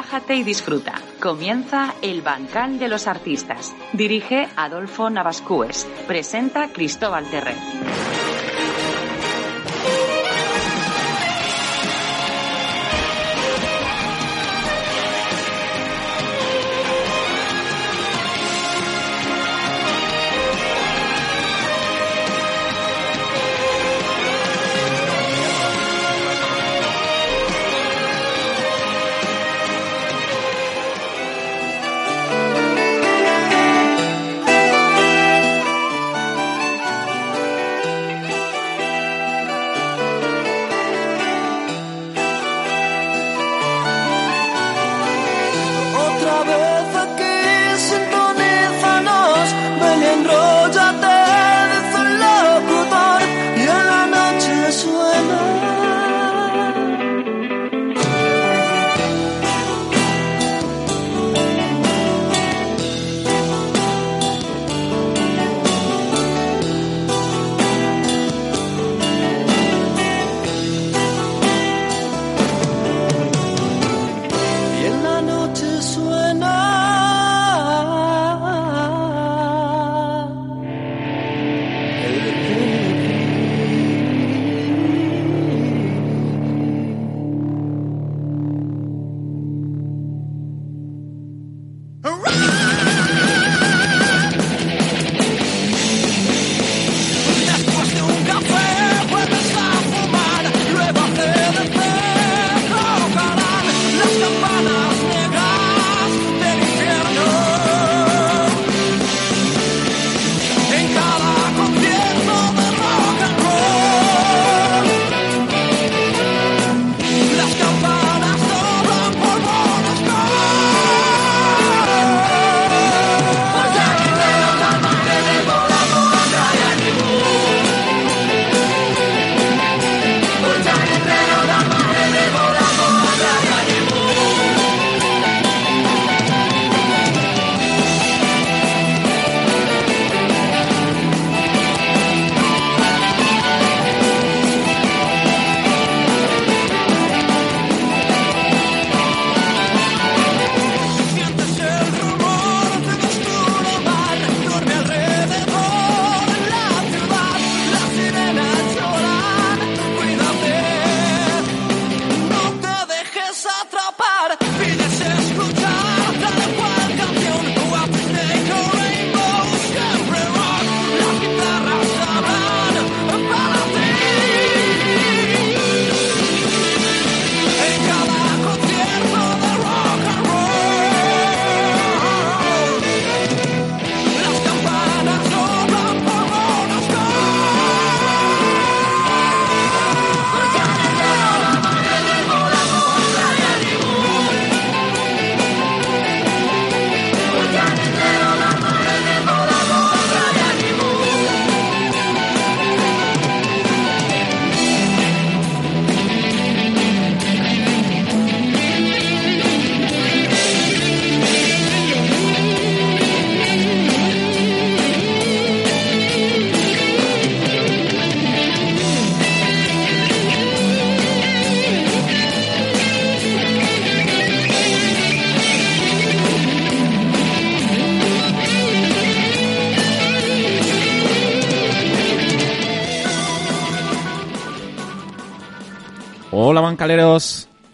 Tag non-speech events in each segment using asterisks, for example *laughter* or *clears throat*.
Relájate y disfruta. Comienza El Bancal de los Artistas. Dirige Adolfo Navascues. Presenta Cristóbal Terre.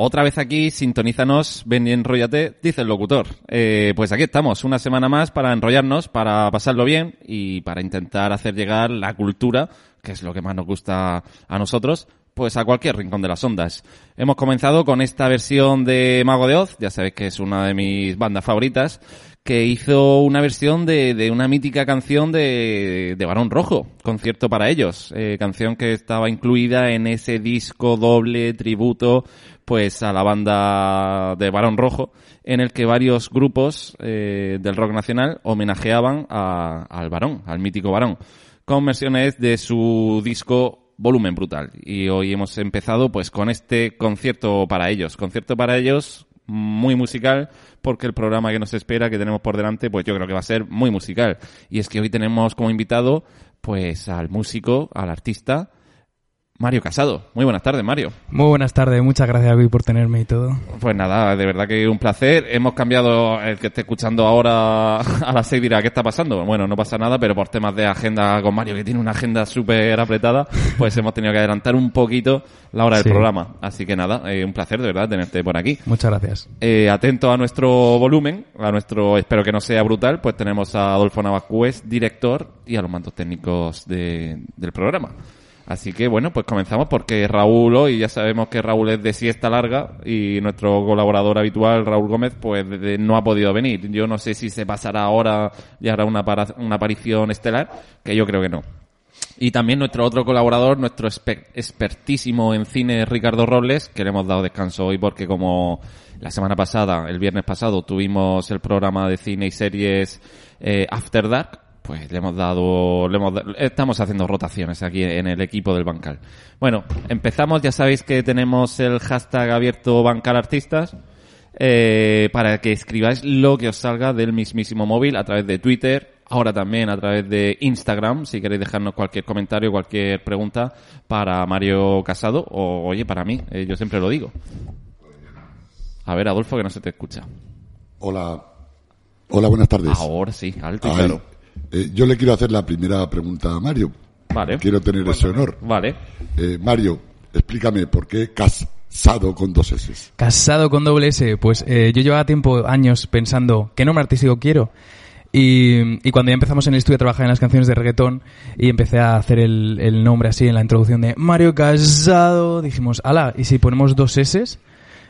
Otra vez aquí, sintonízanos, ven y enrollate, dice el locutor. Eh, pues aquí estamos, una semana más para enrollarnos, para pasarlo bien y para intentar hacer llegar la cultura, que es lo que más nos gusta a nosotros, pues a cualquier rincón de las ondas. Hemos comenzado con esta versión de Mago de Oz, ya sabéis que es una de mis bandas favoritas, que hizo una versión de, de una mítica canción de, de Barón Rojo, concierto para ellos, eh, canción que estaba incluida en ese disco doble tributo pues a la banda de Barón Rojo, en el que varios grupos eh, del rock nacional homenajeaban a, al Barón, al mítico Barón, con versiones de su disco Volumen Brutal. Y hoy hemos empezado pues con este concierto para ellos, concierto para ellos muy musical porque el programa que nos espera, que tenemos por delante, pues yo creo que va a ser muy musical. Y es que hoy tenemos como invitado pues al músico, al artista Mario Casado. Muy buenas tardes, Mario. Muy buenas tardes, muchas gracias Luis por tenerme y todo. Pues nada, de verdad que un placer. Hemos cambiado, el que esté escuchando ahora *laughs* a las seis dirá, ¿qué está pasando? Bueno, no pasa nada, pero por temas de agenda con Mario, que tiene una agenda súper apretada, pues hemos tenido que adelantar un poquito la hora del Sí. programa. Así que nada, eh, un placer de verdad tenerte por aquí. Muchas gracias. Eh, atento a nuestro volumen, a nuestro, espero que no sea brutal, pues tenemos a Adolfo Navascués, director, y a los mandos técnicos de- del programa. Así que bueno, pues comenzamos porque Raúl hoy, ya sabemos que Raúl es de siesta larga y nuestro colaborador habitual, Raúl Gómez, pues de- no ha podido venir. Yo no sé si se pasará ahora y hará una, para- una aparición estelar, que yo creo que no. Y también nuestro otro colaborador, nuestro expertísimo en cine, Ricardo Robles, que le hemos dado descanso hoy porque como la semana pasada, el viernes pasado, tuvimos el programa de cine y series eh, After Dark, pues le hemos dado, le hemos da- estamos haciendo rotaciones aquí en el equipo del Bancal. Bueno, empezamos, ya sabéis que tenemos el hashtag abierto Bancal Artistas eh, para que escribáis lo que os salga del mismísimo móvil a través de Twitter, ahora también a través de Instagram, si queréis dejarnos cualquier comentario, cualquier pregunta para Mario Casado o, oye, para mí, eh, yo siempre lo digo. A ver, Adolfo, que no se te escucha. Hola. Hola, buenas tardes. Ahora sí, alto y claro. Eh, yo le quiero hacer la primera pregunta a Mario. Vale. Quiero tener ese honor. Vale. Eh, Mario, explícame por qué casado con dos S. Casado con doble S, pues eh, yo llevaba tiempo, años, pensando qué nombre artístico quiero. Y, y cuando ya empezamos en el estudio a trabajar en las canciones de reggaetón y empecé a hacer el, el nombre así en la introducción de Mario Casado, dijimos, ala, ¿y si ponemos dos S?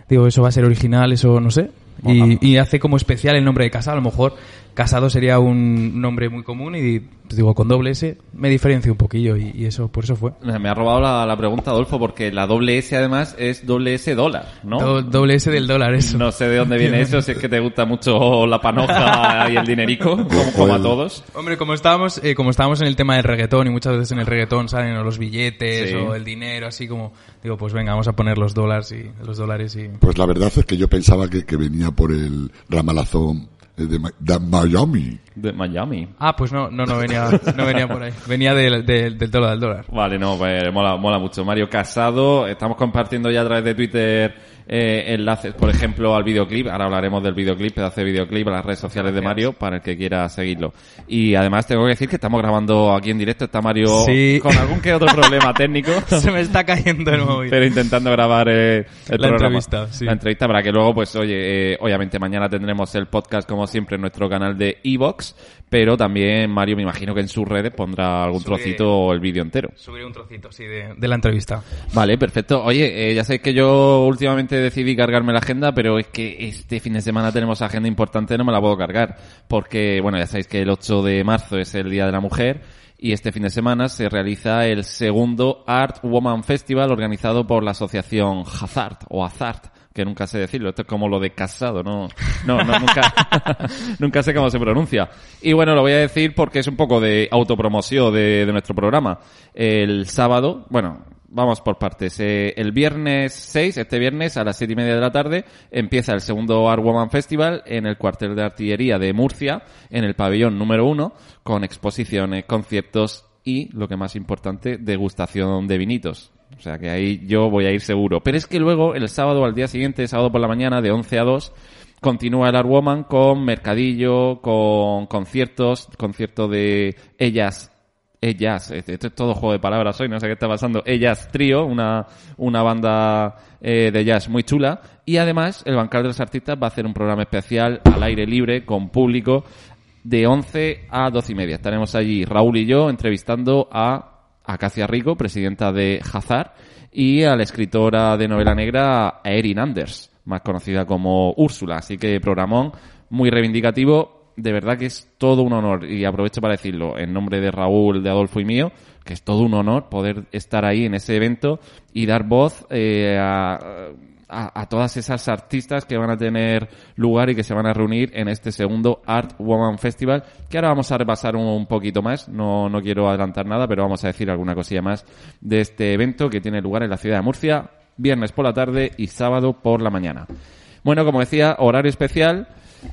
Digo, eso va a ser original, eso no sé. Y, y hace como especial el nombre de Casado. A lo mejor Casado sería un nombre muy común y digo, con doble S me diferencio un poquillo y, y eso, por eso fue. Me ha robado la, la pregunta, Adolfo, porque la doble S además es doble S dólar, ¿no? Do- doble S del dólar, eso. No sé de dónde viene eso, si es que te gusta mucho la panoja y el dinerico, como, como a todos. Hombre, como estábamos, eh, como estábamos en el tema del reggaetón y muchas veces en el reggaetón salen o los billetes Sí. o el dinero, así como, digo, pues venga, vamos a poner los dólares y los dólares y Pues la verdad es que yo pensaba que, que venía por el ramalazón de, Ma- de Miami. De Miami. ah, pues no, no, no venía, no venía por ahí, venía del, del, del dólar, del dólar. Vale, no, pues mola, mola mucho. Mario Casado, estamos compartiendo ya a través de Twitter eh, enlaces, por ejemplo, al videoclip. Ahora hablaremos del videoclip, pedazo de videoclip, a las redes sociales de Mario para el que quiera seguirlo. Y además tengo que decir que estamos grabando aquí en directo. Está Mario Sí. con algún que otro problema técnico. *laughs* Se me está cayendo el móvil. pero intentando grabar eh, el La programa. entrevista, sí. La entrevista para que luego, pues, oye, eh, obviamente mañana tendremos el podcast como siempre en nuestro canal de Evox, pero también Mario me imagino que en sus redes pondrá algún Subiré- trocito o el vídeo entero. Subiré un trocito, sí, de, de la entrevista. Vale, perfecto. Oye, eh, ya sabéis que yo últimamente decidí cargarme la agenda, pero es que este fin de semana tenemos agenda importante, no me la puedo cargar. Porque, bueno, ya sabéis que el 8 de marzo es el Día de la Mujer y este fin de semana se realiza el segundo Art Woman Festival organizado por la asociación Hazard o Hazard que nunca sé decirlo, esto es como lo de casado, no, no, nunca, *laughs* nunca sé cómo se pronuncia. Y bueno, lo voy a decir porque es un poco de autopromoción de nuestro programa. El sábado, bueno, vamos por partes. Eh, el viernes 6, este viernes a las siete y media de la tarde, empieza el segundo Art Woman Festival en el cuartel de artillería de Murcia, en el pabellón número uno, con exposiciones, conciertos y, lo que más importante, degustación de vinitos. O sea que ahí yo voy a ir seguro. Pero es que luego, el sábado al día siguiente, sábado por la mañana, de 11 a 2, continúa el Art Woman con mercadillo, con conciertos, concierto de ellas ellas, esto es todo juego de palabras hoy, no sé qué está pasando, ellas trío, una, una banda eh, de jazz muy chula, y además el Bancal de los Artistas va a hacer un programa especial al aire libre, con público, de 11 a 12 y media. Estaremos allí Raúl y yo entrevistando a Acacia Rico, presidenta de Hazard, y a la escritora de novela negra, Erin Anders, más conocida como Úrsula. Así que programón muy reivindicativo. De verdad que es todo un honor, y aprovecho para decirlo en nombre de Raúl, de Adolfo y mío, que es todo un honor poder estar ahí en ese evento y dar voz eh, a, a, todas esas artistas que van a tener lugar y que se van a reunir en este segundo Art Woman Festival, que ahora vamos a repasar un, un poquito más, no, no quiero adelantar nada, pero vamos a decir alguna cosilla más de este evento que tiene lugar en la ciudad de Murcia, viernes por la tarde y sábado por la mañana. Bueno, como decía, horario especial.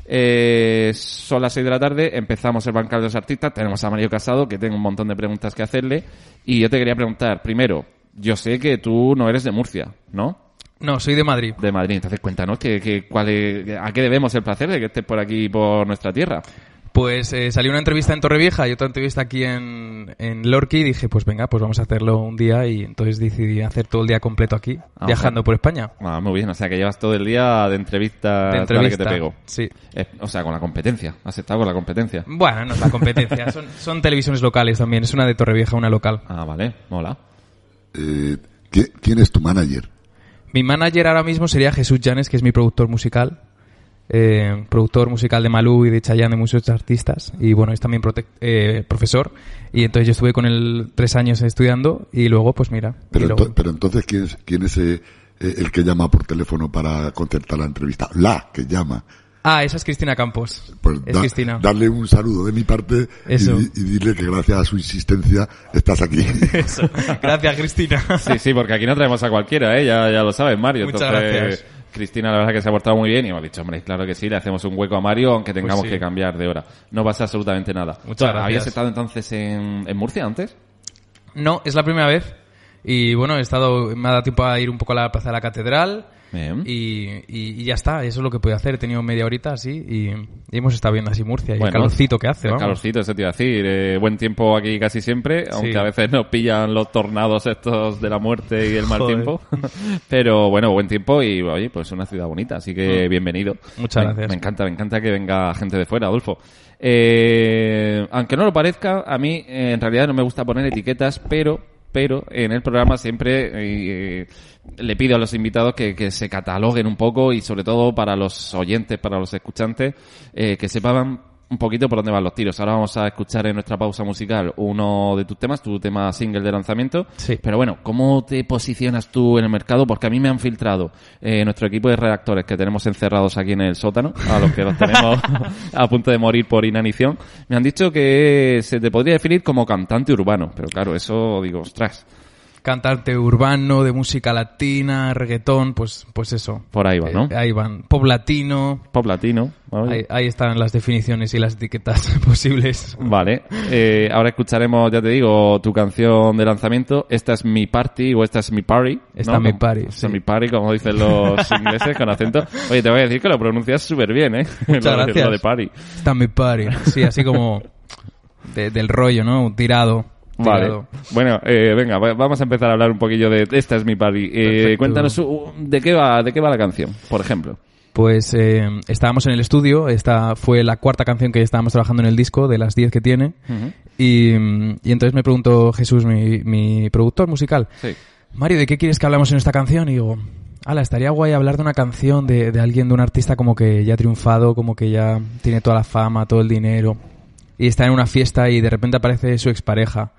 Eh, son las 6 de la tarde, empezamos el bancal de los artistas, tenemos a Mario Casado, que tengo un montón de preguntas que hacerle, y yo te quería preguntar, primero, yo sé que tú no eres de Murcia, ¿no? No, soy de Madrid. De Madrid. Entonces cuéntanos que, que, cuál es- a qué debemos el placer de que estés por aquí, por nuestra tierra. Pues eh, salió una entrevista en Torrevieja y otra entrevista aquí en, en Lorca y dije, pues venga, pues vamos a hacerlo un día y entonces decidí hacer todo el día completo aquí, Ah, viajando o sea- por España. Ah, muy bien, o sea que llevas todo el día de entrevista, De entrevista. que te pego. Sí. Eh, o sea, con la competencia. Has estado con la competencia. Bueno, no es la competencia, son, *laughs* son televisiones locales también, es una de Torrevieja, una local. Ah, vale, mola. Eh, ¿qui- ¿Quién es tu manager? Mi manager ahora mismo sería Jesús Llanes, que es mi productor musical. Eh, productor musical de Malú y de Chayanne, de muchos artistas. Y bueno, es también eh, profesor. Y entonces yo estuve con él tres años estudiando y luego, pues mira. Pero, y luego- ento- pero entonces, ¿quién es, quién es eh, el que llama por teléfono para concertar la entrevista? La que llama. Ah, esa es Cristina Campos. Pues es da- Cristina. darle un saludo de mi parte y, Eso. di- y dile que gracias a su insistencia estás aquí. *laughs* Eso. Gracias, Cristina. Sí, sí, porque aquí no traemos a cualquiera, ¿eh? Ya, ya lo sabes, Mario. Muchas Entonces, gracias. Cristina, la verdad que se ha portado muy bien y hemos dicho, hombre, claro que sí, le hacemos un hueco a Mario, aunque tengamos Pues sí. que cambiar de hora. No pasa absolutamente nada. Muchas gracias. ¿Habías estado entonces en, en Murcia antes? No, es la primera vez. Y bueno, he estado, me ha dado tiempo a ir un poco a la plaza de la catedral. Y, y- y ya está, eso es lo que puedo hacer. He tenido media horita así y, y hemos estado viendo así Murcia y el calorcito que hace. El vamos. calorcito, eso te iba a decir. Eh, buen tiempo aquí casi siempre, aunque a veces nos pillan los tornados estos de la muerte y el mal Joder. tiempo. *laughs* Pero bueno, buen tiempo y oye, pues una ciudad bonita, así que bienvenido. Mm. Muchas Me- gracias. Me encanta, me encanta que venga gente de fuera, Adolfo. Eh, aunque no lo parezca, a mí eh, en realidad no me gusta poner etiquetas, pero pero en el programa siempre eh, le pido a los invitados que, que se cataloguen un poco y sobre todo para los oyentes, para los escuchantes, eh, que sepan un poquito por dónde van los tiros. Ahora vamos a escuchar en nuestra pausa musical uno de tus temas, tu tema single de lanzamiento. Sí. Pero bueno, ¿cómo te posicionas tú en el mercado? Porque a mí me han filtrado eh, nuestro equipo de redactores que tenemos encerrados aquí en el sótano, a los que los tenemos *laughs* a punto de morir por inanición. Me han dicho que se te podría definir como cantante urbano. Pero claro, eso digo, ostras, Cantante urbano, de música latina, reggaetón, pues, pues eso. por ahí va, ¿no? Eh, ahí van. Pop latino. Pop latino. Ahí, ahí están las definiciones y las etiquetas *laughs* posibles. Vale, eh, ahora escucharemos, ya te digo, tu canción de lanzamiento. Esta es mi party o esta es mi party. Esta ¿no? es mi party, Esta es sí. mi party, como dicen los *laughs* ingleses con acento. Oye, te voy a decir que lo pronuncias súper bien, ¿eh? *laughs* Muchas Lo gracias. Lo de party. Está mi party. Sí, así como de- del rollo, ¿no? Tirado. Vale. Bueno, eh, venga, va- vamos a empezar a hablar un poquillo de esta es mi party. Eh, cuéntanos uh, de qué va, de qué va la canción, por ejemplo. Pues eh, estábamos en el estudio, esta fue la cuarta canción que estábamos trabajando en el disco, de las 10 que tiene, y, y entonces me preguntó Jesús, mi, mi productor musical, Sí. Mario, ¿de qué quieres que hablamos en esta canción? Y digo, ala, estaría guay hablar de una canción de, de alguien, de un artista como que ya ha triunfado, como que ya tiene toda la fama, todo el dinero, y está en una fiesta y de repente aparece su expareja.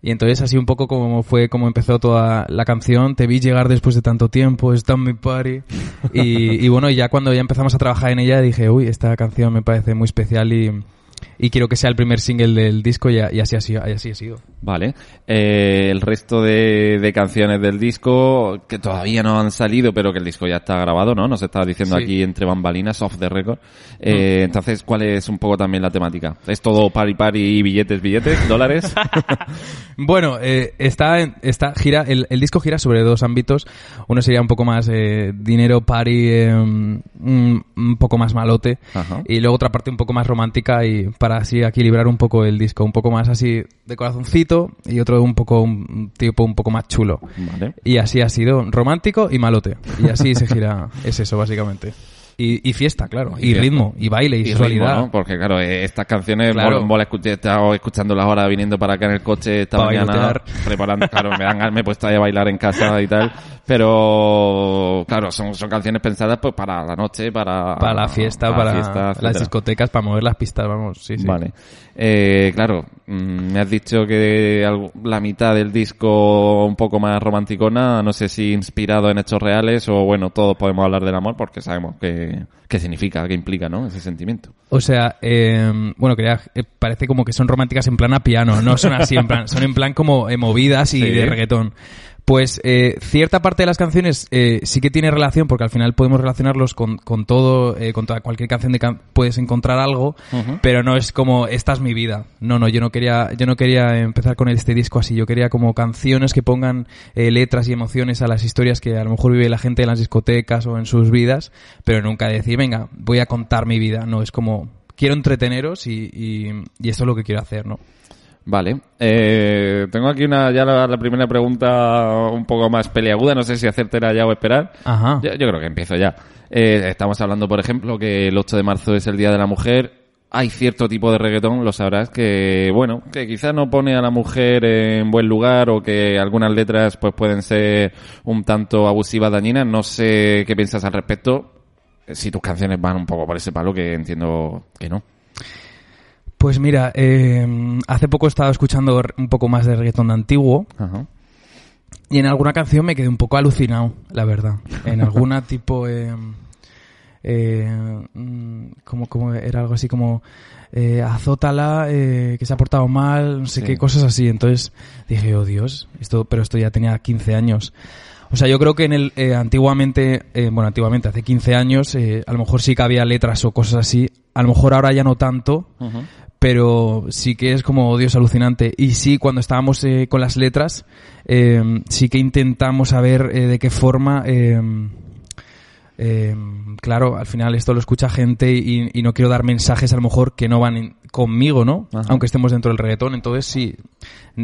Y entonces así un poco como fue como empezó toda la canción, te vi llegar después de tanto tiempo, está en mi party. Y, y bueno, ya cuando ya empezamos a trabajar en ella dije, uy, esta canción me parece muy especial y, y quiero que sea el primer single del disco y, y así, ha sido, y así ha sido. Vale. Eh, el resto de, de canciones del disco, que todavía no han salido, pero que el disco ya está grabado, ¿no? Nos estaba diciendo Sí. aquí entre bambalinas, off the record. Eh, Entonces, ¿cuál es un poco también la temática? ¿Es todo party party, billetes, billetes, dólares? *laughs* *laughs* Bueno, eh, está, está gira, el, el disco gira sobre dos ámbitos. Uno sería un poco más eh, dinero, party, eh, un, un poco más malote. Ajá. Y luego otra parte un poco más romántica y para así equilibrar un poco el disco. Un poco más así de corazoncito y otro un poco, un tipo un poco más chulo. Vale. Y así ha sido romántico y malote. Y así se gira, *laughs* es eso básicamente. Y, y fiesta, claro. Y, fiesta. ritmo, y baile, y, Y sensualidad. ritmo, ¿no? Porque claro, eh, estas canciones, Claro. Bol escu- he estado escuchándolas ahora viniendo para acá en el coche esta Pa' mañana, preparando, claro, me, ganas- me he puesto ahí a bailar en casa y tal, *laughs* pero claro, son, son canciones pensadas pues para la noche, para... Para la fiesta, para, la fiesta, las discotecas, para mover las pistas, vamos. Sí, sí. Vale. Eh, claro, mm, me has dicho que algo- la mitad del disco un poco más romanticona, no sé si inspirado en hechos reales o bueno, todos podemos hablar del amor porque sabemos que, qué significa, qué implica, ¿no? Ese sentimiento. O sea, eh, bueno, quería, eh, parece como que son románticas en plan a piano, no son así en plan, son en plan como eh, movidas y Sí. de reggaetón. Pues eh, cierta parte de las canciones eh, sí que tiene relación, porque al final podemos relacionarlos con, con todo, eh, con toda, cualquier canción de can- puedes encontrar algo, pero no es como esta es mi vida. No, no, yo no quería, yo no quería empezar con este disco así. Yo quería como canciones que pongan eh, letras y emociones a las historias que a lo mejor vive la gente en las discotecas o en sus vidas, pero nunca decir, venga, voy a contar mi vida. No, es como quiero entreteneros y, y, y esto es lo que quiero hacer, ¿no? Vale. Eh, tengo aquí una, ya la, la primera pregunta un poco más peleaguda. No sé si hacértela ya o esperar. Ajá. Yo, yo creo que empiezo ya. Eh, estamos hablando, por ejemplo, que el 8 de marzo es el Día de la Mujer. Hay cierto tipo de reggaetón, lo sabrás, que, bueno, que quizás no pone a la mujer en buen lugar o que algunas letras pues pueden ser un tanto abusivas, dañinas. No sé qué piensas al respecto. Si tus canciones van un poco por ese palo, que entiendo que no. Pues mira, eh, hace poco he estado escuchando un poco más de reggaetón de antiguo Ajá. y en alguna canción me quedé un poco alucinado, la verdad. En alguna *laughs* tipo... Eh, eh, mm, como, como era algo así como eh, azótala eh, que se ha portado mal no sé Sí. qué cosas así entonces dije oh Dios esto pero esto ya tenía 15 años o sea yo creo que en el eh, antiguamente eh, bueno antiguamente hace 15 años eh, a lo mejor sí que había letras o cosas así a lo mejor ahora ya no tanto. Pero sí que es como Dios alucinante. Y sí, cuando estábamos eh, con las letras, eh, sí que intentamos saber eh, de qué forma. Eh, eh, claro, al final esto lo escucha gente y, y no quiero dar mensajes a lo mejor que no van en- conmigo, ¿no? Ajá. Aunque estemos dentro del reggaetón. Entonces sí,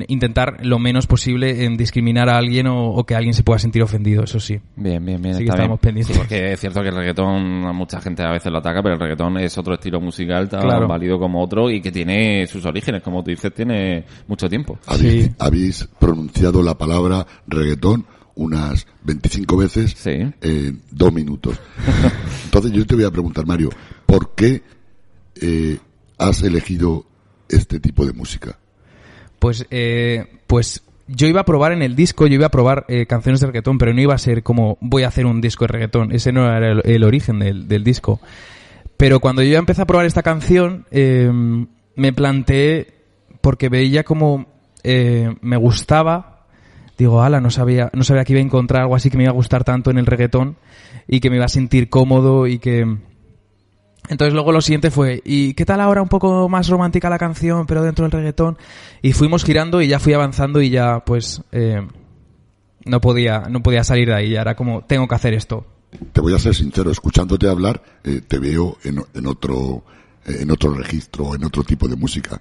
intentar lo menos posible en discriminar a alguien o, o que alguien se pueda sentir ofendido, eso sí. Bien, bien, bien. Sí que estamos bien. pendientes. Sí, porque es cierto que el reggaetón, a mucha gente a veces lo ataca, pero el reggaetón es otro estilo musical tan Claro. válido como otro y que tiene sus orígenes, como tú dices, tiene mucho tiempo. Habéis, Sí. habéis pronunciado la palabra reggaetón unas 25 veces Sí. en dos minutos. *laughs* Entonces yo te voy a preguntar, Mario, ¿por qué eh, has elegido este tipo de música? Pues, eh, pues yo iba a probar en el disco, yo iba a probar eh, canciones de reggaetón, pero no iba a ser como voy a hacer un disco de reggaetón. Ese no era el, el origen del, del disco. Pero cuando yo ya empecé a probar esta canción, eh, me planteé, porque veía como eh, me gustaba, digo, ala, no sabía, no sabía que iba a encontrar algo así que me iba a gustar tanto en el reggaetón y que me iba a sentir cómodo y que... Entonces luego lo siguiente fue, ¿y qué tal ahora un poco más romántica la canción, pero dentro del reggaetón? Y fuimos girando y ya fui avanzando y ya pues eh, no podía no podía salir de ahí, ya era como, tengo que hacer esto. Te voy a ser sincero, escuchándote hablar, eh, te veo en, en otro eh, en otro registro, en otro tipo de música.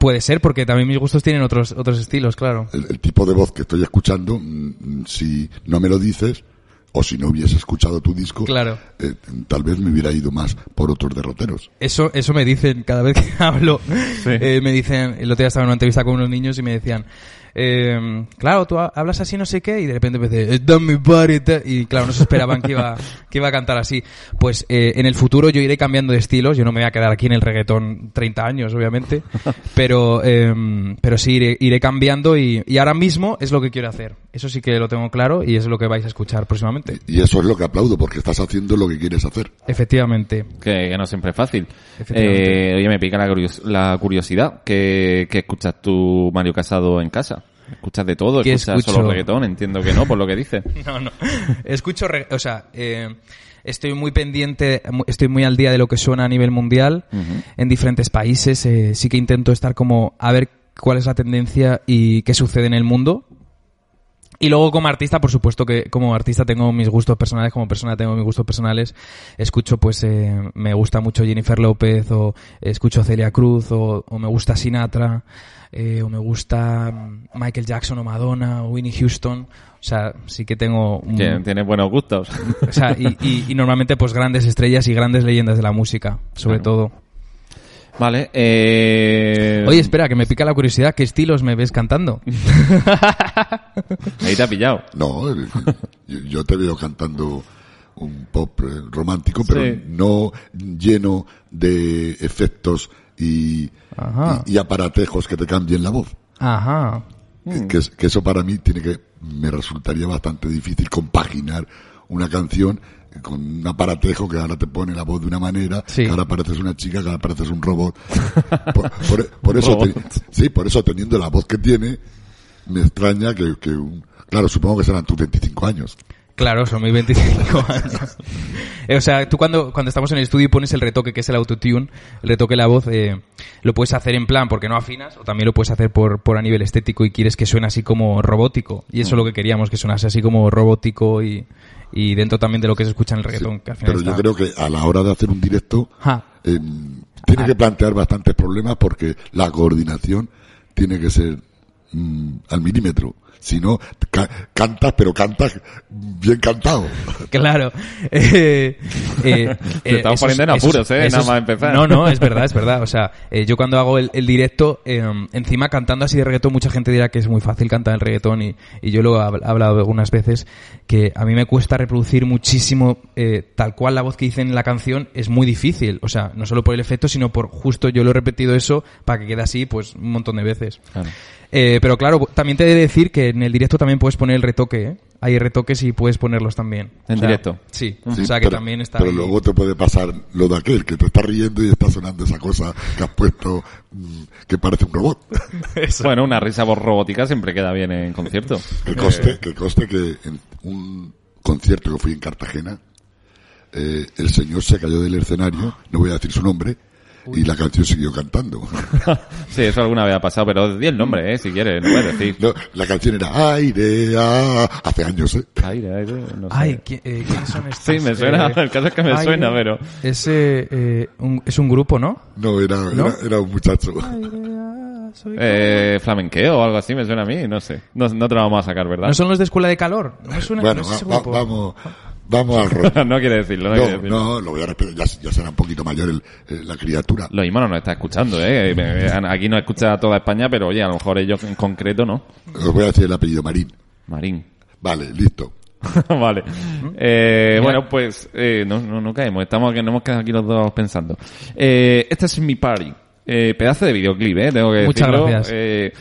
Puede ser porque también mis gustos tienen otros otros estilos, claro. El, el tipo de voz que estoy escuchando, mm, mm, si no me lo dices, o si no hubiese escuchado tu disco, Claro. eh, tal vez me hubiera ido más por otros derroteros. Eso, eso me dicen cada vez que *laughs* hablo. Eh, me dicen, el otro día estaba en una entrevista con unos niños y me decían, eh, claro, tú ha- hablas así no sé qué y de repente empecé, "Eh, dame body, ta-", y claro, no se esperaban que iba, que iba a cantar así. Pues eh, en el futuro yo iré cambiando de estilos, yo no me voy a quedar aquí en el reggaetón 30 años, obviamente, *laughs* pero, eh, pero sí iré, iré cambiando y, y ahora mismo es lo que quiero hacer. Eso sí que lo tengo claro y es lo que vais a escuchar próximamente. Y eso es lo que aplaudo, porque estás haciendo lo que quieres hacer. Efectivamente. Que, que no siempre es fácil. Efectivamente. Eh, oye, me pica la, curios- la curiosidad. ¿Qué, qué escuchas tú, Mario Casado, en casa? ¿Escuchas de todo? ¿Qué ¿Escuchas escucho? solo reggaetón? Entiendo que no, por lo que dices. *laughs* No, no. Escucho, re- o sea, eh, estoy muy pendiente, estoy muy al día de lo que suena a nivel mundial en diferentes países. eh, sí que intento estar como a ver cuál es la tendencia y qué sucede en el mundo. Y luego como artista, por supuesto que como artista tengo mis gustos personales, como persona tengo mis gustos personales. Escucho pues, eh, me gusta mucho Jennifer López o escucho Celia Cruz o, o me gusta Sinatra eh, o me gusta mm, Michael Jackson o Madonna o Winnie Houston. O sea, sí que tengo... un- tienes buenos gustos. o sea, y, y- y normalmente pues grandes estrellas y grandes leyendas de la música, sobre todo. vale. Eh... Oye, espera, que me pica la curiosidad. ¿Qué estilos me ves cantando? Ahí te ha pillado. No, yo, te veo cantando un pop romántico, pero Sí. no lleno de efectos y, Ajá. y, y aparatejos que te cambien la voz. Ajá. Que- Que, es- que eso para mí tiene que, me resultaría bastante difícil compaginar una canción con un aparatejo que ahora te pone la voz de una manera, Sí. que ahora pareces una chica, que ahora pareces un robot. *laughs* Por, por- por eso, Robot. sí, por eso teniendo la voz que tiene, me extraña que, que un, claro, supongo que serán tus 25 años. Claro, son mis 25 *laughs* años. Eh, o sea, tú cuando, cuando estamos en el estudio y pones el retoque, que es el autotune, el retoque de la voz, eh, lo puedes hacer en plan porque no afinas, o también lo puedes hacer por, por a nivel estético y quieres que suene así como robótico. Y eso es lo que queríamos, que sonase así como robótico y, y dentro también de lo que se escucha en el reggaetón. que al final Pero yo creo que a la hora de hacer un directo, Ja. eh, tiene que plantear bastantes problemas porque la coordinación tiene que ser mm, al milímetro. Si no, ca- cantas, pero cantas bien cantado. Claro. *laughs* Eh, eh, Te estamos poniendo en apuros, ¿eh? Nada más empezar. No, no, es verdad, es verdad. O sea, eh, yo cuando hago el, el directo, eh, encima cantando así de reggaetón, mucha gente dirá que es muy fácil cantar el reggaetón y, y yo lo he hab- hablado algunas veces, que a mí me cuesta reproducir muchísimo eh, tal cual la voz que hice en la canción es muy difícil. O sea, no solo por el efecto, sino por justo yo lo he repetido eso para que quede así pues un montón de veces. Claro. Eh, pero claro, también te he de decir que en el directo también puedes poner el retoque, ¿eh? Hay retoques y puedes ponerlos también. ¿En O sea, directo? Sí. Sí, o sea que pero, también está pero ahí. luego te puede pasar lo de aquel, que te está riendo y está sonando esa cosa que has puesto mm, que parece un robot. *laughs* Bueno, una risa voz robótica siempre queda bien en concierto. Que coste, que coste que en un concierto que fui en Cartagena, eh, el señor se cayó del escenario, no voy a decir su nombre, y la canción siguió cantando. *laughs* Sí, eso alguna vez ha pasado, pero di el nombre, eh, si quieres, no puedes decir. No, la canción era aire, ah, hace años, ¿eh? Aire, aire, no sé. Ay, ¿qui- eh, ¿quiénes son estos? Sí, me suena, Eh, el caso es que me ay, suena, pero... Es, eh, eh, un, es un grupo, ¿no? No, era, ¿No? Era, era un muchacho. Eh, flamenqueo o algo así, me suena a mí, no sé. No, no te lo vamos a sacar, ¿verdad? ¿No son los de Escuela de Calor? No me suena, Bueno, no es ese va- va- vamos, vamos al rollo. *laughs* no quiere decirlo, no, quiere No, decirlo. no, lo voy a respetar, ya, ya será un poquito mayor el- eh, la criatura. Lo mismo no nos está escuchando, ¿eh? Me- Aquí no escucha toda España, pero oye, a lo mejor ellos en concreto no. Os voy a decir el apellido Marín. Marín. Vale, listo. *laughs* vale. Eh, bueno, pues eh, no, no, no caemos. Estamos que no hemos quedado aquí los dos pensando. Eh, este es mi party. Eh, pedazo de videoclip, ¿eh? Tengo que Muchas decirlo. gracias.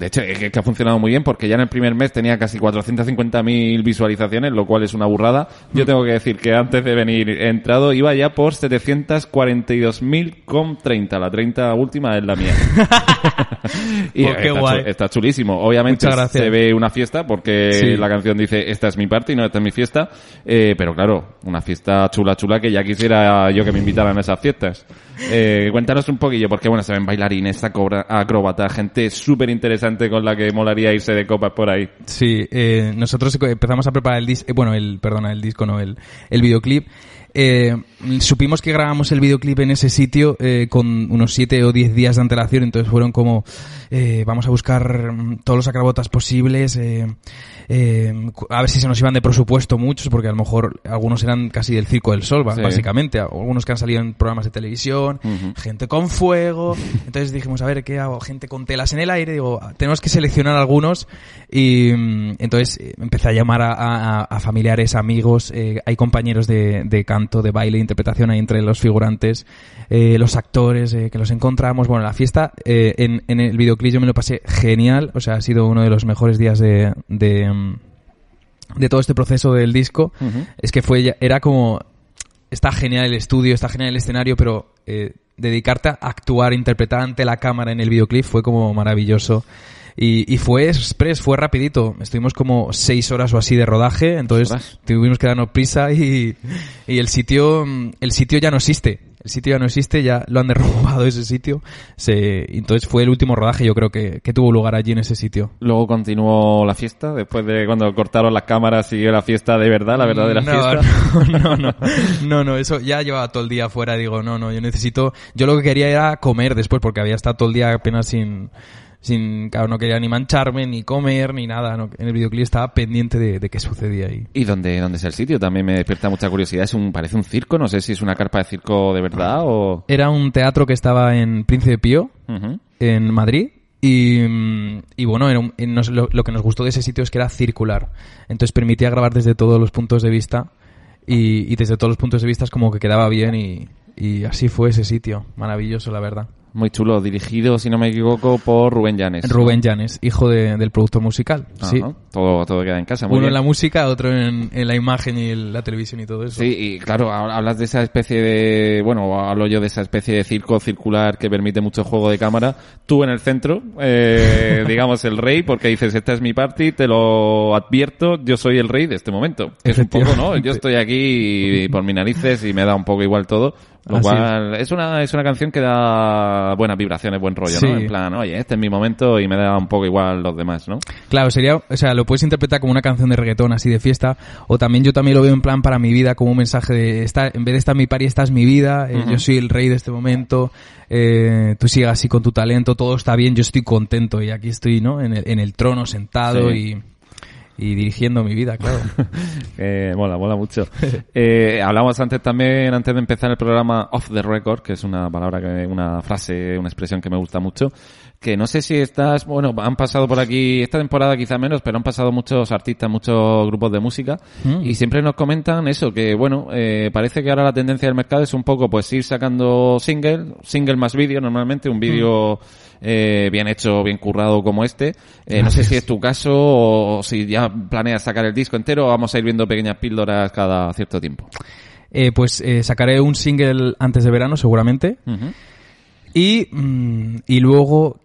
De hecho, es que, ha funcionado muy bien porque ya en el primer mes tenía casi 450.000 visualizaciones, lo cual es una burrada. Mm. Yo tengo que decir que antes de venir entrado iba ya por 742.000,30. La 30 última es la mía. *laughs* y Pues está, guay. chu- está chulísimo. Obviamente se ve una fiesta porque Sí. la canción dice esta es mi party, no esta es mi fiesta. Eh, pero claro, una fiesta chula chula que ya quisiera yo que me invitaran a esas fiestas. Eh, cuéntanos un poquillo, porque bueno, se ven bailarines, acobra- acróbata, gente súper interesante con la que molaría irse de copas por ahí. Sí, eh, nosotros empezamos a preparar el disco, bueno, el, perdona, el disco, no, el, el videoclip. Eh, supimos que grabamos el videoclip en ese sitio eh, con unos 7 o 10 días de antelación, entonces fueron como, eh, vamos a buscar mm, todos los acrobatas posibles, eh, eh, a ver si se nos iban de presupuesto muchos, porque a lo mejor algunos eran casi del Circo del Sol, Sí. básicamente, algunos que han salido en programas de televisión, gente con fuego, *laughs* entonces dijimos, a ver, ¿qué hago? Gente con telas en el aire, digo, tenemos que seleccionar algunos. Y mm, entonces eh, empecé a llamar a, a- a familiares, amigos, hay compañeros de, de canto, de baile, de interpretación ahí entre los figurantes, eh, los actores eh, que los encontramos, bueno, la fiesta eh, en, en el videoclip yo me lo pasé genial, o sea, ha sido uno de los mejores días de, de, de todo este proceso del disco, es que fue era como está genial el estudio, está genial el escenario, pero eh, dedicarte a actuar, interpretar ante la cámara en el videoclip fue como maravilloso. Y, y fue express, fue rapidito. Estuvimos como seis horas o así de rodaje, entonces tuvimos que darnos prisa y, y el sitio, mm, el sitio ya no existe. El sitio ya no existe, ya lo han derrumbado ese sitio. Se, entonces fue el último rodaje, yo creo que, que tuvo lugar allí en ese sitio. Luego continuó la fiesta, después de cuando cortaron las cámaras, siguió la fiesta de verdad, la verdadera no, fiesta. No, *laughs* no, no, no, no, eso ya llevaba todo el día afuera, digo, no, no, yo necesito, yo lo que quería era comer después, porque había estado todo el día apenas sin, sin, claro, no quería ni mancharme, ni comer, ni nada, no, en el videoclip estaba pendiente de, de qué sucedía ahí. ¿Y dónde, dónde es el sitio? También me despierta mucha curiosidad. Es un, parece un circo, no sé si es una carpa de circo de verdad o... Era un teatro que estaba en Príncipe Pío, en Madrid. Y, mm, y bueno, era un- nos- lo, lo que nos gustó de ese sitio es que era circular. Entonces permitía grabar desde todos los puntos de vista. Y, y desde todos los puntos de vista es como que quedaba bien y, y así fue ese sitio. Maravilloso, la verdad. Muy chulo, dirigido, si no me equivoco, por Rubén Llanes. Rubén Llanes, hijo de- del productor musical. Ajá, Sí. Todo, todo queda en casa. Muy Uno bien. en la música, otro en, en la imagen y en la televisión y todo eso. Sí, y claro, hab- hablas de esa especie de, bueno, hablo yo de esa especie de circo circular que permite mucho juego de cámara. Tú en el centro, eh, *laughs* digamos el rey, porque dices, esta es mi party, te lo advierto, yo soy el rey de este momento. Es un poco, ¿no? Yo estoy aquí por mis narices y me da un poco igual todo. Lo Así cual es una, es una canción que da buenas vibraciones, buen rollo, Sí. ¿no? En plan, oye, este es mi momento y me da un poco igual los demás, ¿no? Claro, sería, o sea, lo puedes interpretar como una canción de reggaetón así de fiesta, o también yo también lo veo en plan para mi vida como un mensaje de esta, en vez de estar mi party, esta es mi vida, eh, yo soy el rey de este momento, eh, tú sigas así con tu talento, todo está bien, yo estoy contento y aquí estoy, ¿no? En el, en el trono sentado Sí. y, y dirigiendo mi vida, claro. *laughs* Eh, mola, mola mucho. Eh, hablamos antes también, antes de empezar el programa off the record, que es una palabra, que, una frase, una expresión que me gusta mucho, que no sé si estás, bueno, han pasado por aquí, esta temporada quizá menos, pero han pasado muchos artistas, muchos grupos de música, Mm. y siempre nos comentan eso, que bueno, eh, parece que ahora la tendencia del mercado es un poco pues ir sacando single, single más vídeo normalmente, un vídeo eh, bien hecho, bien currado como este. Eh, no sé si es tu caso o si ya planeas sacar el disco entero o vamos a ir viendo pequeñas píldoras cada cierto tiempo. Eh, pues eh, sacaré un single antes de verano, seguramente. Y, mm, y luego mm,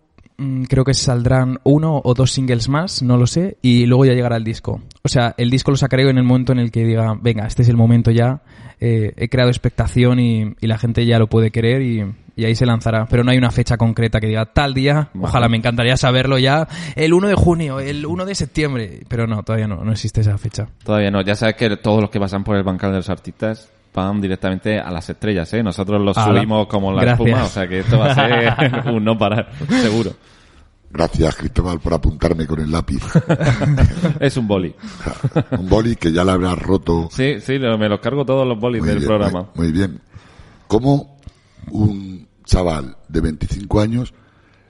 creo que saldrán uno o dos singles más, no lo sé, y luego ya llegará el disco. O sea, el disco lo sacaré en el momento en el que diga, venga, este es el momento ya, eh, he creado expectación y, y la gente ya lo puede querer y, y ahí se lanzará. Pero no hay una fecha concreta que diga tal día, ojalá me encantaría saberlo ya, el 1 de junio, el 1 de septiembre, pero no, todavía no, no existe esa fecha. Todavía no, ya sabes que todos los que pasan por el bancal de los artistas van directamente a las estrellas, ¿eh? Nosotros los Ala. subimos como la Gracias. espuma, o sea que esto va a ser *laughs* un no parar, seguro. Gracias, Cristóbal, por apuntarme con el lápiz. *laughs* Es un boli. *laughs* Un boli que ya le habrás roto. Sí, sí, lo- me los cargo todos los bolis Muy del bien, programa. Muy, muy bien. ¿Cómo un chaval de 25 años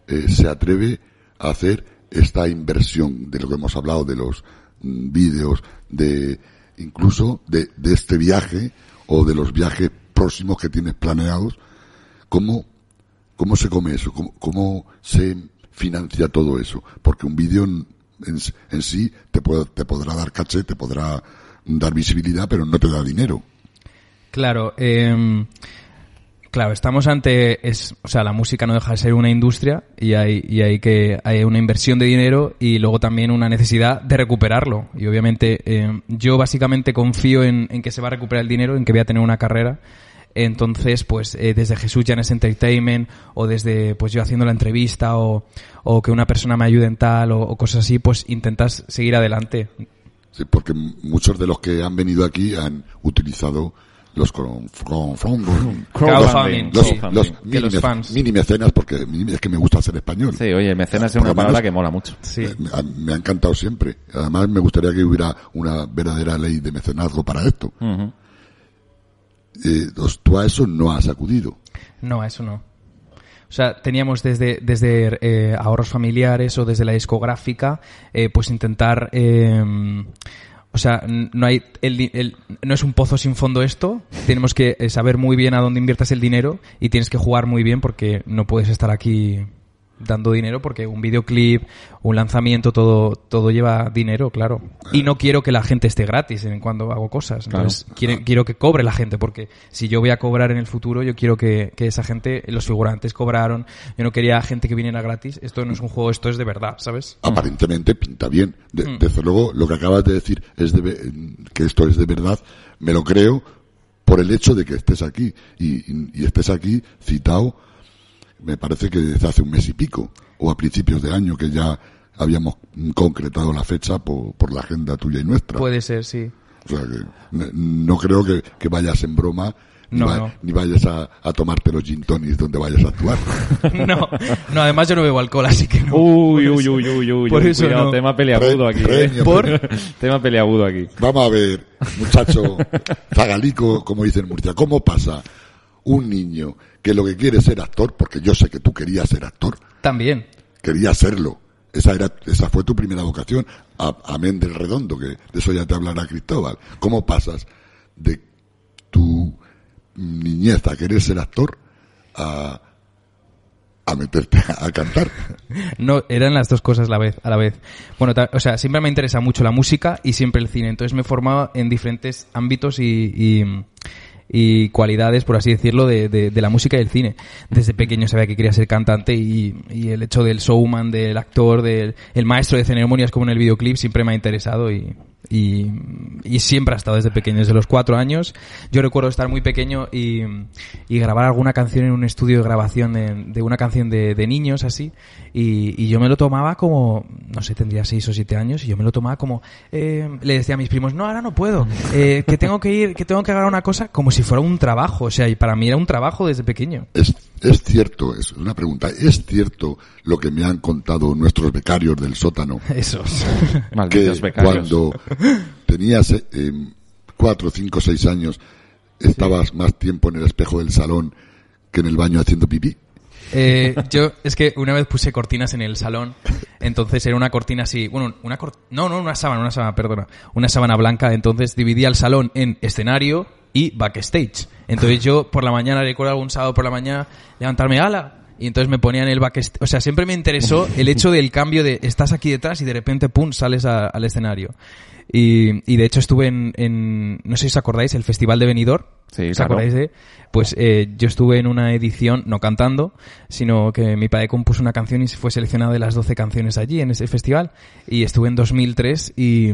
eh, se atreve a hacer esta inversión de lo que hemos hablado de los mm, vídeos, de incluso de, de este viaje o de los viajes próximos que tienes planeados? ¿Cómo, cómo se come eso? ¿Cómo, cómo se financia todo eso? Porque un vídeo en, en- sí te, puede- te podrá dar caché, te podrá dar visibilidad, pero no te da dinero. Claro, eh, claro, estamos ante, es, o sea, la música no deja de ser una industria y hay, y hay que, hay una inversión de dinero y luego también una necesidad de recuperarlo. Y obviamente, eh, yo básicamente confío en, en que se va a recuperar el dinero, en que voy a tener una carrera. Entonces, pues eh, desde Jesús Llanes Entertainment o desde pues yo haciendo la entrevista o, o que una persona me ayude en tal o, o cosas así, pues intentas seguir adelante. Sí, porque muchos de los que han venido aquí han utilizado los con, con- con- Crowdfunding, los, sí. los mini, los fans. mini mecenas, porque es que me gusta ser español. Sí, oye, mecenas es una palabra menos- que mola mucho. Sí. Me, ha- me ha encantado siempre. Además, me gustaría que hubiera una verdadera ley de mecenazgo para esto. Ujú. Eh, os- tú a eso no has acudido. No, a eso no. O sea, teníamos desde, desde eh, ahorros familiares o desde la discográfica, eh, pues intentar... o sea, no hay el, el- no es un pozo sin fondo esto. Tenemos que eh, saber muy bien a dónde inviertas el dinero y tienes que jugar muy bien porque no puedes estar aquí dando dinero porque un videoclip, un lanzamiento, todo, todo lleva dinero, claro. Y no quiero que la gente esté gratis en cuando hago cosas. Entonces, quiero, quiero que cobre la gente porque si yo voy a cobrar en el futuro, yo quiero que, que esa gente, los figurantes cobraron. Yo no quería gente que viniera gratis. Esto no es un juego, esto es de verdad, ¿sabes? Aparentemente pinta bien. De- Mm. Desde luego, lo que acabas de decir es de que esto es de verdad. Me lo creo por el hecho de que estés aquí y, y- y estés aquí citado. Me parece que desde hace un mes y pico o a principios de año que ya habíamos concretado la fecha por, por la agenda tuya y nuestra. Puede ser, sí. O sea que no creo que, que vayas en broma ni, No, va- no. ni vayas a, a tomarte los gin tonics donde vayas a actuar. *laughs* No, no, además yo no bebo alcohol, así que no. Uy, uy, uy, uy, uy. Por uy, eso cuidado, no. tema peleagudo aquí. ¿eh? Por- *laughs* tema peleagudo aquí. Vamos a ver, muchacho *laughs* zagalico, como dice en Murcia, ¿cómo pasa un niño que lo que quiere es ser actor, porque yo sé que tú querías ser actor, También. querías serlo, esa era, esa fue tu primera vocación, amén del redondo, que de eso ya te hablará Cristóbal. ¿Cómo pasas de tu niñez a querer ser actor a a meterte a cantar. *laughs* No, eran las dos cosas a la vez. A la vez. Bueno, o sea, siempre me interesa mucho la música y siempre el cine. Entonces me formaba en diferentes ámbitos y, y, y cualidades, por así decirlo, de, de- la música y el cine. Desde pequeño sabía que quería ser cantante y, y el hecho del showman, del actor, del el maestro de ceremonias como en el videoclip siempre me ha interesado y, y, y siempre ha estado desde pequeño, desde los cuatro años. Yo recuerdo estar muy pequeño y, y grabar alguna canción en un estudio de grabación de, de una canción de, de niños así y, y yo me lo tomaba como, no sé, tendría seis o siete años y yo me lo tomaba como, eh, le decía a mis primos, no, ahora no puedo, eh, que tengo que ir, que tengo que grabar una cosa como si fuera un trabajo, o sea, y para mí era un trabajo desde pequeño. Es cierto, es una pregunta, ¿es cierto lo que me han contado nuestros becarios del sótano? *laughs* Esos. *laughs* que Malditos becarios. cuando tenías eh, em, cuatro, cinco, seis años, estabas más tiempo en el espejo del salón que en el baño haciendo pipí. Eh, yo es que una vez puse cortinas en el salón, entonces era una cortina así, bueno, una cor- no, no, una sábana, una sábana, perdona, una sábana blanca, entonces dividía el salón en escenario y backstage. Entonces yo por la mañana, recuerdo algún sábado por la mañana, levantarme, ala, y entonces me ponía en el backstage, o sea, siempre me interesó el hecho del cambio de estás aquí detrás y de repente, pum, sales a- al escenario. Y, y de hecho estuve en, en, no sé si os acordáis, el Festival de Benidorm. Sí, ¿Os claro. acordáis de? Pues eh, yo estuve en una edición, no cantando, sino que mi padre compuso una canción y fue seleccionado de las 12 canciones allí en ese festival. Y estuve en 2003 y,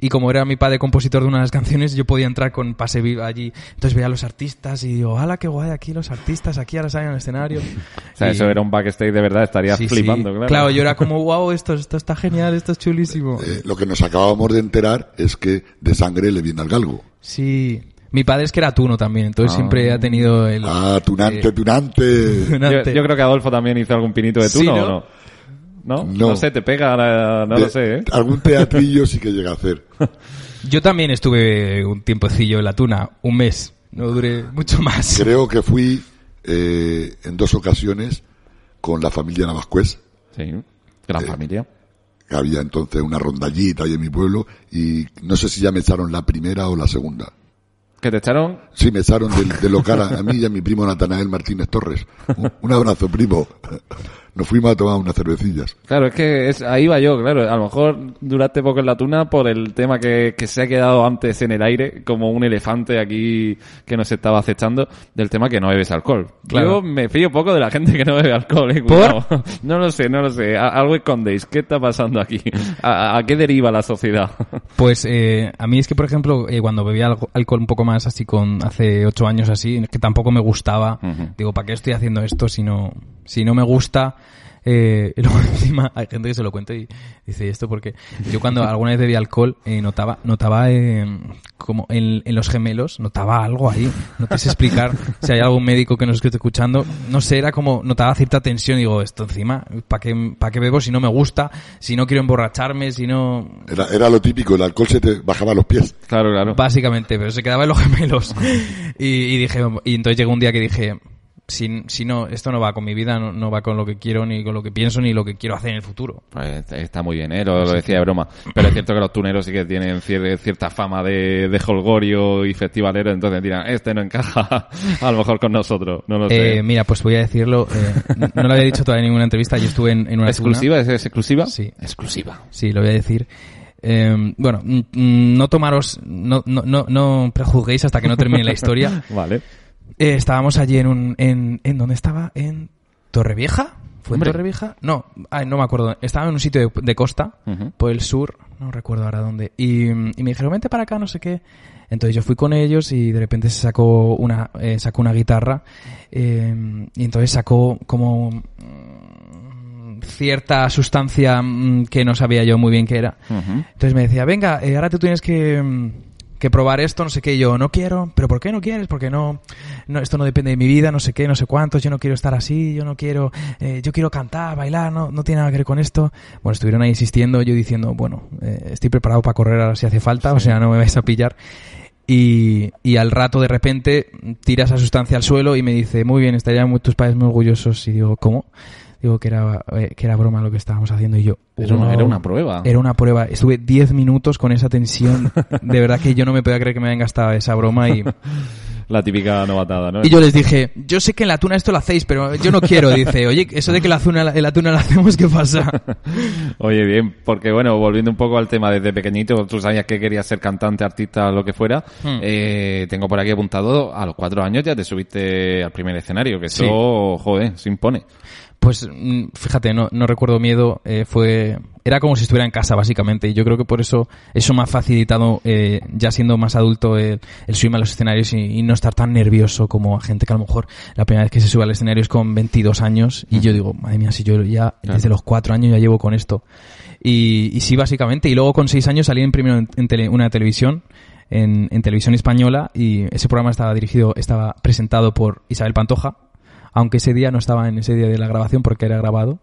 y como era mi padre compositor de una de las canciones, yo podía entrar con pase vivo allí. Entonces veía a los artistas y digo, ¡hala, qué guay aquí los artistas! Aquí ahora salen al escenario. *laughs* O sea, Y- eso era un backstage de verdad, estarías Sí, sí. flipando, claro. yo era como, wow, esto, esto está genial, esto es chulísimo. Eh, lo que nos acabamos de enterar es que de sangre le viene al galgo. Sí. Mi padre es que era tuno también, entonces Ah. siempre ha tenido el... Ah, tunante, eh, tunante. *laughs* Yo, tunante. yo creo que Adolfo también hizo algún pinito de Sí, tuno, ¿no? ¿o no? ¿No? No. No sé, te pega, eh, no De- lo sé, ¿eh? Algún teatrillo sí que llega a hacer. *laughs* Yo también estuve un tiempecillo en la tuna, un mes. No duré mucho más. *laughs* Creo que fui eh, en dos ocasiones con la familia Navascués. Sí. Gran Eh, familia. Había entonces una rondallita ahí en mi pueblo y no sé si ya me echaron la primera o la segunda. Que te echaron Sí, me echaron del, del local a, a mí y a mi primo Natanael Martínez Torres. Un, un abrazo, primo. Nos fuimos a tomar unas cervecillas. Claro, es que es, ahí va yo, claro. A lo mejor duraste poco en la tuna por el tema que, que se ha quedado antes en el aire, como un elefante aquí que nos estaba acechando, del tema que no bebes alcohol. Claro. Yo me fío poco de la gente que no bebe alcohol, eh, ¿Por? cuidado. *laughs* No lo sé, no lo sé. A- algo escondéis. ¿Qué está pasando aquí? ¿A, a qué deriva la sociedad? *laughs* Pues eh, a mí es que, por ejemplo, eh, cuando bebía alcohol un poco más así con hace ocho años así, que tampoco me gustaba. Digo, ¿para qué estoy haciendo esto si no, si no me gusta? Eh, y luego *laughs* encima hay gente que se lo cuenta y dice "¿Y esto porque yo cuando *laughs* alguna vez bebía alcohol eh, notaba notaba eh, como en, en los gemelos notaba algo ahí. No te sé explicar si hay algún médico que nos esté escuchando. No sé era como notaba cierta tensión. Digo esto encima para qué para qué bebo si no me gusta si no quiero emborracharme si no Era, era lo típico, el alcohol se te bajaba a los pies. Claro, claro. Básicamente, pero se quedaba en los gemelos. *laughs* y, y dije, y entonces llegó un día que dije, si, si no, esto no va con mi vida, no, no va con lo que quiero, ni con lo que pienso, ni lo que quiero hacer en el futuro. Pues está muy bien, ¿eh? Lo, lo decía de broma. Pero es cierto que los tuneros sí que tienen cier- cierta fama de, de holgorio y festivalero, entonces dirán, este no encaja *laughs* a lo mejor con nosotros, no lo sé. Eh, mira, pues voy a decirlo, eh, no, lo había dicho todavía en ninguna entrevista, yo estuve en, en una ¿Exclusiva? ¿Es, es exclusiva? Sí. Exclusiva. Sí, lo voy a decir. Eh, bueno, mm, mm, no tomaros, no, no, no, no prejuzguéis hasta que no termine la historia. *laughs* Vale. Eh, estábamos allí en un, en, ¿en dónde estaba? ¿En Torrevieja? ¿Fue en Hombre. Torrevieja? No, ay, no me acuerdo. Estaba en un sitio de, de costa, por el sur, no recuerdo ahora dónde. Y, y me dijeron, vente para acá, no sé qué. Entonces yo fui con ellos y de repente se sacó una, eh, sacó una guitarra, eh, y entonces sacó como mm, cierta sustancia mm, que no sabía yo muy bien qué era. Entonces me decía, venga, eh, ahora tú tienes que, mm, que probar esto, no sé qué. Y yo, no quiero, pero ¿por qué no quieres? Porque no, no, esto no depende de mi vida, no sé qué, no sé cuántos, yo no quiero estar así, yo no quiero, eh, yo quiero cantar, bailar, no, no tiene nada que ver con esto. Bueno, estuvieron ahí insistiendo, yo diciendo, bueno, eh, estoy preparado para correr ahora si hace falta, o sea, no me vais a pillar. Y, y al rato de repente tira esa sustancia al suelo y me dice, muy bien, estarían tus padres muy orgullosos. Y digo, ¿cómo? Digo que era, eh, que era broma lo que estábamos haciendo y yo. Era una, era una prueba. Era una prueba. Estuve 10 minutos con esa tensión. *laughs* De verdad que yo no me podía creer que me habían gastado esa broma y, *laughs* La típica novatada, ¿no? Y yo les dije, yo sé que en la tuna esto lo hacéis, pero yo no quiero. Dice, oye, eso de que la tuna, en la tuna lo hacemos, ¿qué pasa? *laughs* Oye, bien, porque bueno, volviendo un poco al tema desde pequeñito, tú sabías que querías ser cantante, artista, lo que fuera. Hmm. Eh, tengo por aquí apuntado, a los cuatro años ya te subiste al primer escenario, que eso, Sí. joder, se impone. Pues mm, fíjate, no, no recuerdo miedo, eh, fue era como si estuviera en casa básicamente y yo creo que por eso eso me ha facilitado eh, ya siendo más adulto el, el subirme a los escenarios y, y no estar tan nervioso como a gente que a lo mejor la primera vez que se sube al escenario es con 22 años y yo digo, madre mía, si yo ya desde los cuatro años ya llevo con esto. Y, y sí, básicamente, y luego con seis años salí en primero en, en tele- una televisión en, en televisión española y ese programa estaba dirigido, estaba presentado por Isabel Pantoja, aunque ese día no estaba en ese día de la grabación porque era grabado.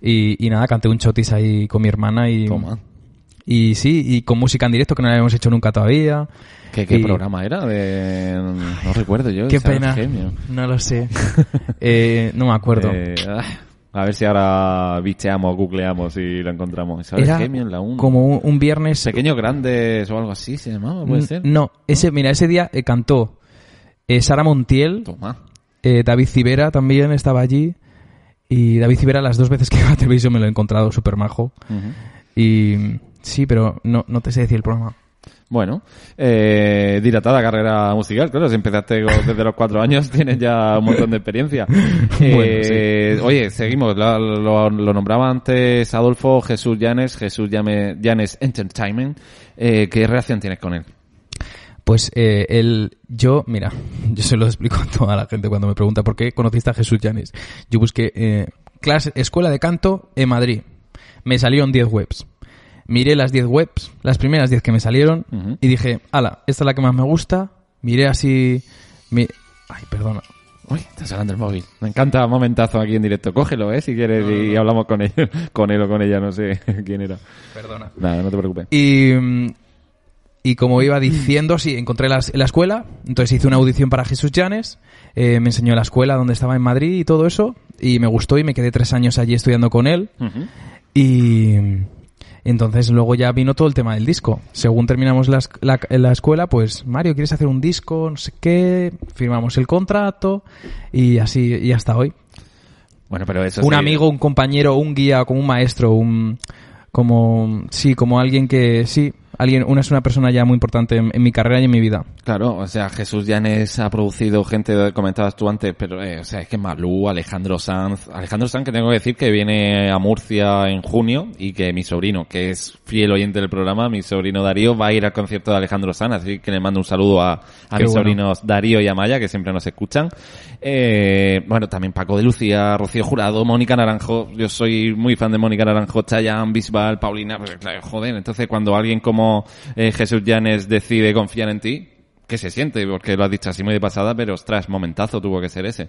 Y, y nada, canté un chotis ahí con mi hermana y, Toma. y sí, y con música en directo que no la habíamos hecho nunca todavía. ¿Qué, qué Y- programa era? De... No recuerdo yo. Qué pena, no lo sé. *laughs* Eh, no me acuerdo. Eh, ah, a ver si ahora bicheamos, googleamos y lo encontramos. Isabel Era Gemio la 1. como un, un viernes... Pequeños Grandes o algo así se llamaba, puede ser. No, ese, mira, ese día eh, cantó Sara Montiel, Toma. Eh, David Civera también estaba allí. Y David Civera las dos veces que iba a televisión me lo he encontrado súper majo. Y sí, pero no, no te sé decir el programa. Bueno, eh, dilatada carrera musical, claro, si empezaste desde los cuatro años, *laughs* tienes ya un montón de experiencia. *laughs* Eh, Oye, seguimos, lo, lo- lo nombraba antes Adolfo Jesús Llanes, Jesús Llanes Entertainment. Eh, ¿Qué relación tienes con él? Pues eh, él, yo, mira, *laughs* yo se lo explico a toda la gente cuando me pregunta por qué conociste a Jesús Llanes. Yo busqué eh, clase, escuela de canto en Madrid. Me salieron 10 webs. Miré las 10 webs, las primeras 10 que me salieron, y dije, ala, esta es la que más me gusta. Miré así... Mi... Ay, perdona. Uy, está sonando el móvil. Me encanta momentazo aquí en directo. Cógelo, eh, si quieres, y hablamos con él, *laughs* con él o con ella, no sé *laughs* quién era. Perdona. Nada, no te preocupes. Y, mm, y como iba diciendo, sí, encontré las- la escuela, entonces hice una audición para Jesús Llanes, eh, me enseñó la escuela donde estaba en Madrid y todo eso, y me gustó y me quedé tres años allí estudiando con él. Y mm, entonces luego ya vino todo el tema del disco. Según terminamos la, la, la escuela, pues Mario, ¿quieres hacer un disco? No sé qué. Firmamos el contrato y así, y hasta hoy. Bueno, pero eso un sí- amigo, un compañero, un guía, como un maestro, un como sí, como alguien que sí, alguien, una es una persona ya muy importante en, en mi carrera y en mi vida. Claro, o sea, Jesús Llanes ha producido gente, comentabas tú antes, pero, eh, o sea, es que Malú, Alejandro Sanz, Alejandro Sanz que tengo que decir que viene a Murcia en junio y que mi sobrino, que es fiel oyente del programa, mi sobrino Darío, va a ir al concierto de Alejandro Sanz, así que le mando un saludo a, mis bueno. sobrinos Darío y Amaya, que siempre nos escuchan. Eh, bueno, también Paco de Lucía, Rocío Jurado, Mónica Naranjo, yo soy muy fan de Mónica Naranjo, Chayanne, Bisbal, Paulina, pues claro, joder, entonces cuando alguien como eh, Jesús Llanes decide confiar en ti, ¿qué se siente? Porque lo has dicho así muy de pasada, pero ostras, momentazo tuvo que ser ese.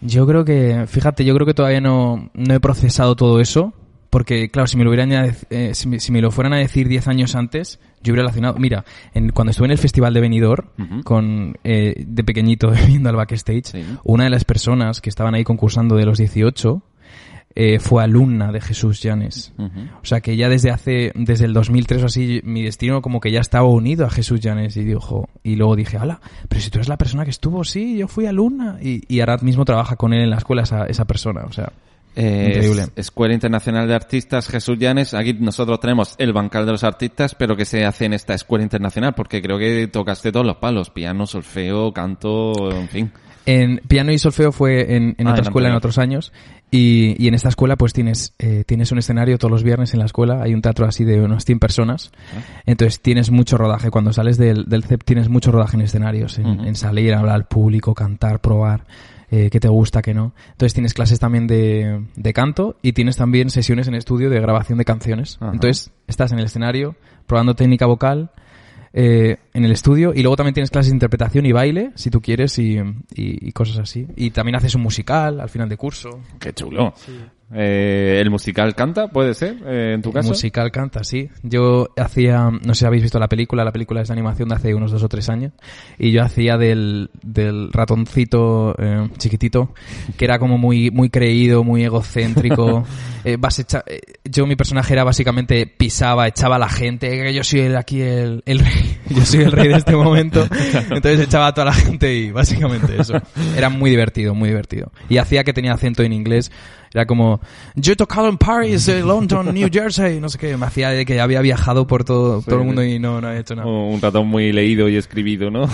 Yo creo que, fíjate, yo creo que todavía no, no he procesado todo eso. Porque, claro, si me lo hubieran eh, si, me, si me lo fueran a decir 10 años antes, yo hubiera relacionado. Mira, en, cuando estuve en el Festival de Benidorm, con, eh, de pequeñito, *laughs* viendo al backstage, Sí. una de las personas que estaban ahí concursando de los 18, eh, fue alumna de Jesús Llanes. Ujú. O sea que ya desde hace, desde el 2003 o así, mi destino como que ya estaba unido a Jesús Llanes y dijo, y luego dije, ala, pero si tú eres la persona que estuvo, sí, yo fui alumna. Y, y ahora mismo trabaja con él en la escuela esa, esa persona, o sea, Eh, Increíble. es- Escuela Internacional de Artistas Jesús Llanes. Aquí nosotros tenemos el bancal de los artistas, pero ¿qué se hace en esta escuela internacional? Porque creo que tocaste todos los palos. Piano, solfeo, canto, en fin. En piano y solfeo fue en, en Ah, otra escuela en otros años. Y, y en esta escuela pues tienes eh, tienes un escenario todos los viernes en la escuela. Hay un teatro así de unas 100 personas. Entonces tienes mucho rodaje. Cuando sales del, del CEP tienes mucho rodaje en escenarios en, salir hablar al público cantar probar eh, qué te gusta qué no. Entonces tienes clases también de, de canto y tienes también sesiones en estudio de grabación de canciones. Ajá. entonces estás en el escenario probando técnica vocal eh, en el estudio y luego también tienes clases de interpretación y baile, si tú quieres, y, y- y cosas así. Y también haces un musical al final de curso. Qué chulo. Eh, ¿El musical canta, puede ser, eh, en tu caso? El musical canta, sí. Yo hacía, no sé si habéis visto la película, la película es de animación de hace unos dos o tres años, y yo hacía del, del ratoncito eh, chiquitito, que era como muy, muy creído, muy egocéntrico. *laughs* eh, vas echa- eh, yo mi personaje era básicamente pisaba, echaba a la gente, que yo soy el, aquí el, el rey, *laughs* yo soy el rey de este momento. *laughs* Entonces echaba a toda la gente y básicamente eso. Era muy divertido, muy divertido. Y hacía que tenía acento en inglés. Era como, yo he tocado en Paris, eh, London, New Jersey, no sé qué. Me hacía de que había viajado por todo, todo el mundo y no, no he hecho nada. Un ratón muy leído y escribido, ¿no?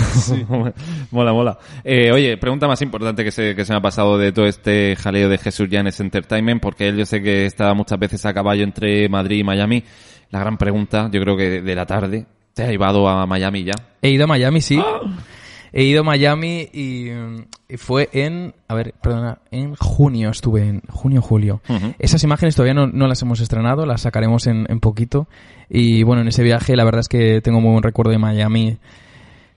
*laughs* mola, mola. Eh, oye, pregunta más importante que se, que se me ha pasado de todo este jaleo de Jesús Llanes Entertainment, porque él yo sé que está muchas veces a caballo entre Madrid y Miami. La gran pregunta, yo creo que de la tarde, ¿te has llevado a Miami ya? He ido a Miami, sí. He ido a Miami y, y fue en, a ver, perdona, en junio estuve, en junio, julio. Esas imágenes todavía no, no las hemos estrenado, las sacaremos en, en poquito. Y bueno, en ese viaje la verdad es que tengo muy buen recuerdo de Miami.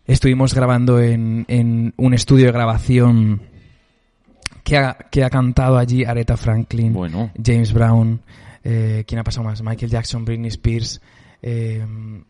Estuvimos grabando en, en un estudio de grabación que ha, que ha cantado allí Aretha Franklin, Bueno. James Brown, eh, ¿quién ha pasado más? Michael Jackson, Britney Spears. Eh,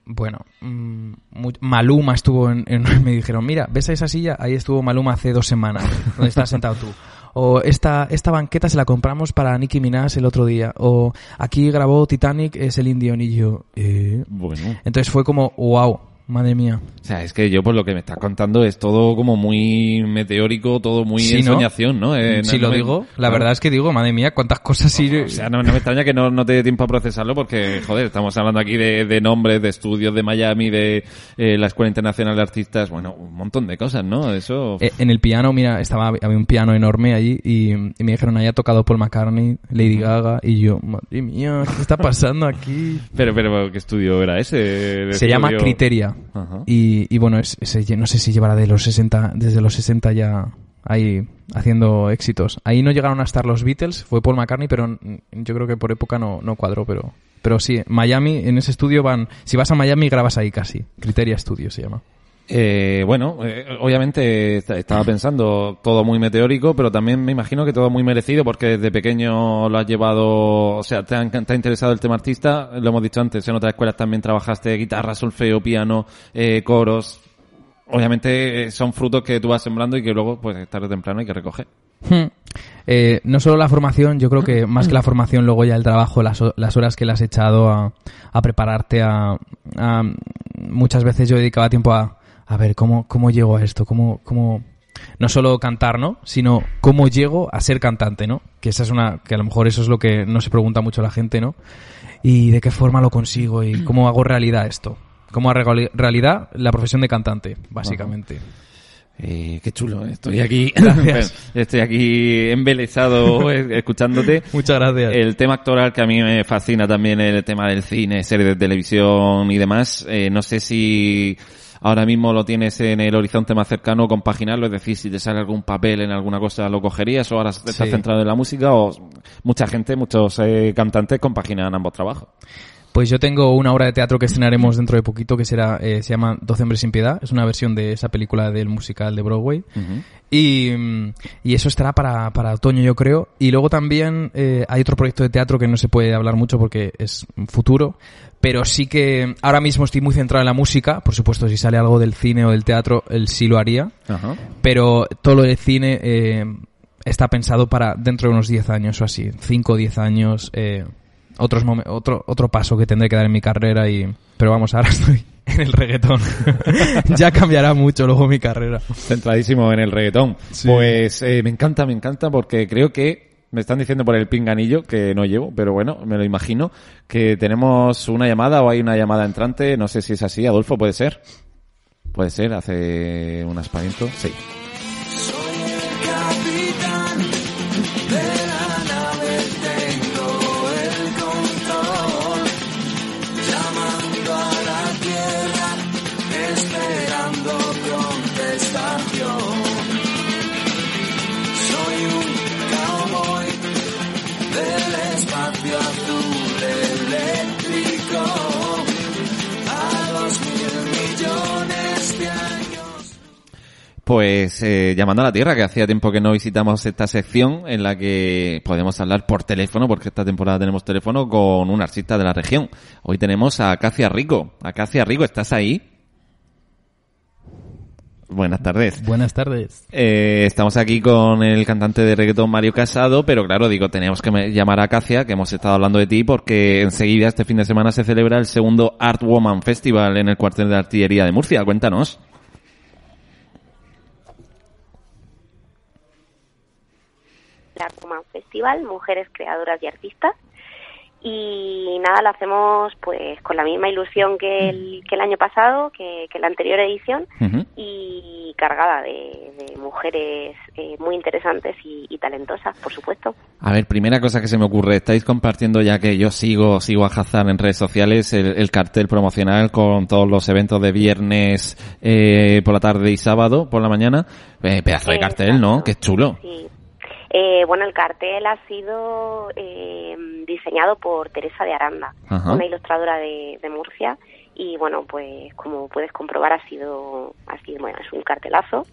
bueno, mm, Maluma estuvo en, en- *laughs* Me dijeron, mira, ¿ves a esa silla? Ahí estuvo Maluma hace dos semanas, *laughs* donde estás sentado tú. O esta, esta banqueta se la compramos para Nicki Minaj el otro día. O aquí grabó Titanic, es el indio y yo. ¿eh? Bueno. Entonces fue como, wow, madre mía. O sea, es que yo por lo que me estás contando es todo como muy meteórico, todo muy Sí, ¿no? ensoñación, ¿no? Eh, si no- lo no me- digo, la verdad es que digo, madre mía, cuántas cosas sí. O sea, no, no me extraña que no, no te dé tiempo a procesarlo porque, joder, estamos hablando aquí de, de nombres, de estudios de Miami, de eh, la Escuela Internacional de Artistas, bueno, un montón de cosas, ¿no? Eso... Eh, En el piano, mira, estaba había un piano enorme allí y, y me dijeron, ahí ha tocado Paul McCartney, Lady Gaga y yo, madre mía, ¿qué está pasando aquí? *laughs* Pero, pero, ¿qué estudio era ese? Se llama Criteria Y, bueno, es, es- no sé si llevará de los 60, desde los 60 ya ahí haciendo éxitos. Ahí no llegaron a estar los Beatles, fue Paul McCartney, pero yo creo que por época no, no cuadró, pero, pero sí, Miami, en ese estudio van, si vas a Miami grabas ahí casi, Criteria Studio se llama. Eh, bueno, eh, obviamente est- estaba pensando todo muy meteórico, pero también me imagino que todo muy merecido porque desde pequeño lo has llevado, o sea, te ha, interesado el tema artista, lo hemos dicho antes, en otras escuelas también trabajaste guitarra, solfeo, piano, eh, coros. Obviamente eh, son frutos que tú vas sembrando y que luego, pues tarde o temprano hay que recoger. Hmm. Eh, no solo la formación, yo creo que más que la formación, luego ya el trabajo, las, las horas que le has echado a, a prepararte, a, a- Muchas veces yo dedicaba tiempo a, a ver cómo, cómo llego a esto, cómo, cómo... No solo cantar, ¿no? Sino cómo llego a ser cantante, ¿no? Que esa es una... Que a lo mejor eso es lo que no se pregunta mucho la gente, ¿no? Y de qué forma lo consigo y *clears throat* cómo hago realidad esto. Cómo hago realidad la profesión de cantante, básicamente. Eh, qué chulo, estoy aquí, *laughs* Gracias. *laughs* estoy aquí embelesado *laughs* eh, escuchándote. Muchas gracias. El tema actoral que a mí me fascina también, el tema del cine, series de televisión y demás. Eh, no sé si ahora mismo lo tienes en el horizonte más cercano, compaginarlo, es decir, si te sale algún papel en alguna cosa, ¿lo cogerías o ahora estás Sí. centrado en la música? O mucha gente, muchos eh, cantantes compaginan ambos trabajos. Pues yo tengo una obra de teatro que estrenaremos dentro de poquito que será eh, se llama Doce hombres sin piedad. Es una versión de esa película del musical de Broadway. Y, mm, y eso estará para, para otoño, yo creo. Y luego también eh, hay otro proyecto de teatro que no se puede hablar mucho porque es futuro. Pero sí que ahora mismo estoy muy centrado en la música. Por supuesto, si sale algo del cine o del teatro, él sí lo haría. Pero todo lo del cine eh, está pensado para dentro de unos 10 años o así. 5 o 10 años. Eh, otros otro, otro paso que tendré que dar en mi carrera y... Pero vamos, ahora *laughs* estoy en el reggaetón. *laughs* ya cambiará mucho luego mi carrera. Centradísimo en el reggaetón. Pues eh, me encanta, me encanta porque creo que me están diciendo por el pinganillo que no llevo, pero bueno, me lo imagino que tenemos una llamada o hay una llamada entrante, no sé si es así, Adolfo, puede ser. Puede ser, hace un aspaviento, sí. Pues eh, llamando a la tierra, que hacía tiempo que no visitamos esta sección en la que podemos hablar por teléfono, porque esta temporada tenemos teléfono con un artista de la región. Hoy tenemos a Acacia Rico. Acacia Rico, ¿estás ahí? Buenas tardes. Buenas tardes. Eh, estamos aquí con el cantante de reggaetón Mario Casado, pero claro, digo, tenemos que llamar a Acacia, que hemos estado hablando de ti, porque enseguida este fin de semana se celebra el segundo Art Woman Festival en el cuartel de artillería de Murcia. Cuéntanos. La Arcoman Festival, Mujeres Creadoras y Artistas. Y nada, lo hacemos pues con la misma ilusión que el, que el año pasado, que, que la anterior edición, y cargada de, de mujeres eh, muy interesantes y, y talentosas, por supuesto. A ver, primera cosa que se me ocurre, estáis compartiendo ya que yo sigo, sigo a Hazard en redes sociales el, el cartel promocional con todos los eventos de viernes eh, por la tarde y sábado por la mañana. Eh, pedazo de cartel, ¿no? Que chulo. Sí. Eh, bueno, el cartel ha sido eh, diseñado por Teresa de Aranda, Ajá. una ilustradora de, de Murcia. Y bueno, pues como puedes comprobar, ha sido, ha sido bueno, es un cartelazo.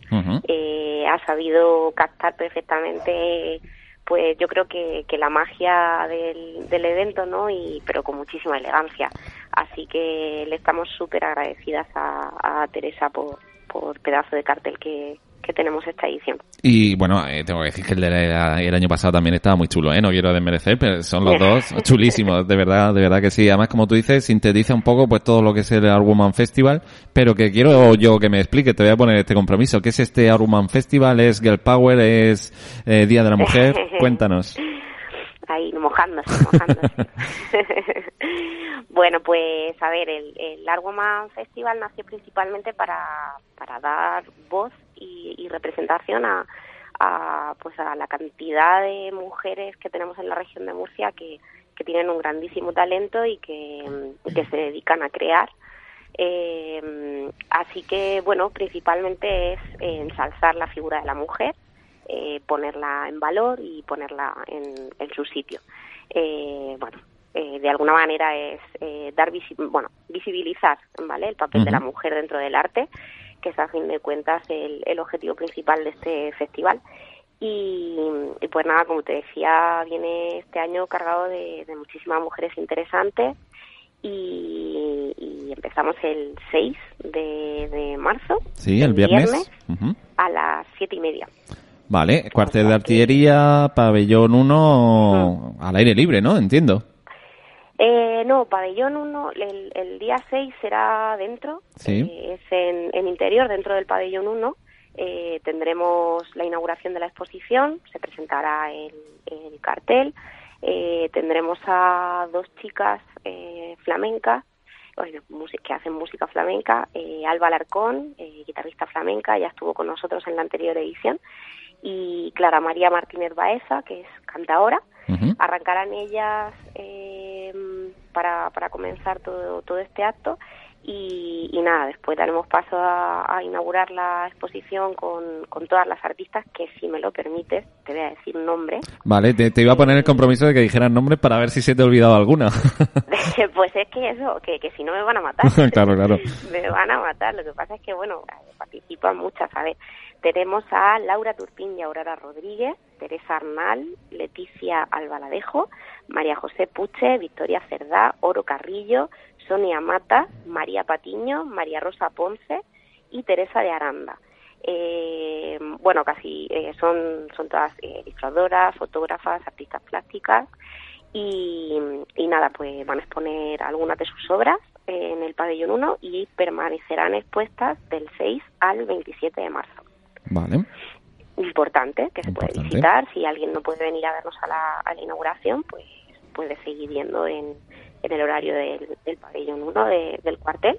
Eh, ha sabido captar perfectamente pues yo creo que, que la magia del, del evento no y pero con muchísima elegancia así que le estamos súper agradecidas a, a Teresa por, por pedazo de cartel que, que tenemos esta edición Y bueno, eh, tengo que decir que el, de la- el año pasado también estaba muy chulo, ¿eh? No quiero desmerecer, pero son los *laughs* dos chulísimos, de verdad, de verdad que sí. Además, como tú dices, sintetiza un poco pues todo lo que es el Woman Festival, pero que quiero yo que me explique, te voy a poner este compromiso. ¿Qué es este Woman Festival? ¿Es Girl Power? ¿Es eh, Día de la Mujer? *laughs* Cuéntanos. ahí mojándose, mojándose. *laughs* bueno, pues a ver, el, el Festival nació principalmente para, para dar voz y, y representación a, a, pues a la cantidad de mujeres que tenemos en la región de Murcia que, que tienen un grandísimo talento y que, que se dedican a crear. Eh, así que, bueno, principalmente es ensalzar la figura de la mujer, eh, ponerla en valor y ponerla en, en su sitio. Eh, bueno, eh, de alguna manera es eh, dar visi- bueno, visibilizar ¿vale? el papel de la mujer dentro del arte, que es a fin de cuentas el, el objetivo principal de este festival. Y, y pues nada, como te decía, viene este año cargado de, de muchísimas mujeres interesantes y, y empezamos el 6 de, de marzo. Sí, el viernes. A las siete y media. Vale, cuartel de artillería, pabellón 1, al aire libre, ¿no? Entiendo. Eh, no, pabellón 1, el, el día 6 será dentro, Sí. eh, es en, en interior, dentro del pabellón 1. Eh, tendremos la inauguración de la exposición, se presentará el, el cartel, eh, tendremos a dos chicas eh, flamencas bueno, que hacen música flamenca, eh, Alba Alarcón, guitarrista flamenca, ya estuvo con nosotros en la anterior edición, y Clara María Martínez Baeza, que es cantadora. Arrancarán ellas eh, para, para comenzar todo, todo este acto y, y nada, después daremos paso a, a inaugurar la exposición con, con todas las artistas que, si me lo permites, te voy a decir un nombre. Vale, te, te iba a poner el compromiso de que dijeras nombres para ver si se te ha olvidado alguna. *laughs* *laughs* pues es que eso, que, que si no me van a matar. *laughs* claro, claro. me van a matar. Lo que pasa es que, bueno, participan muchas, ¿sabes? Tenemos a Laura Turpín y Aurora Rodríguez, Teresa Arnal, Leticia Albaladejo, María José Puche, Victoria Cerdá, Oro Carrillo, Sonia Mata, María Patiño, María Rosa Ponce y Teresa de Aranda. Eh, bueno, casi eh, son, son todas eh, ilustradoras, fotógrafas, artistas plásticas y, y nada, pues van a exponer algunas de sus obras en el pabellón 1 y permanecerán expuestas del 6 al 27 de marzo. Vale. Importante, que se puede visitar. Si alguien no puede venir a vernos a la, a la inauguración, pues puede seguir viendo en, en el horario del, del pabellón 1 de- del cuartel,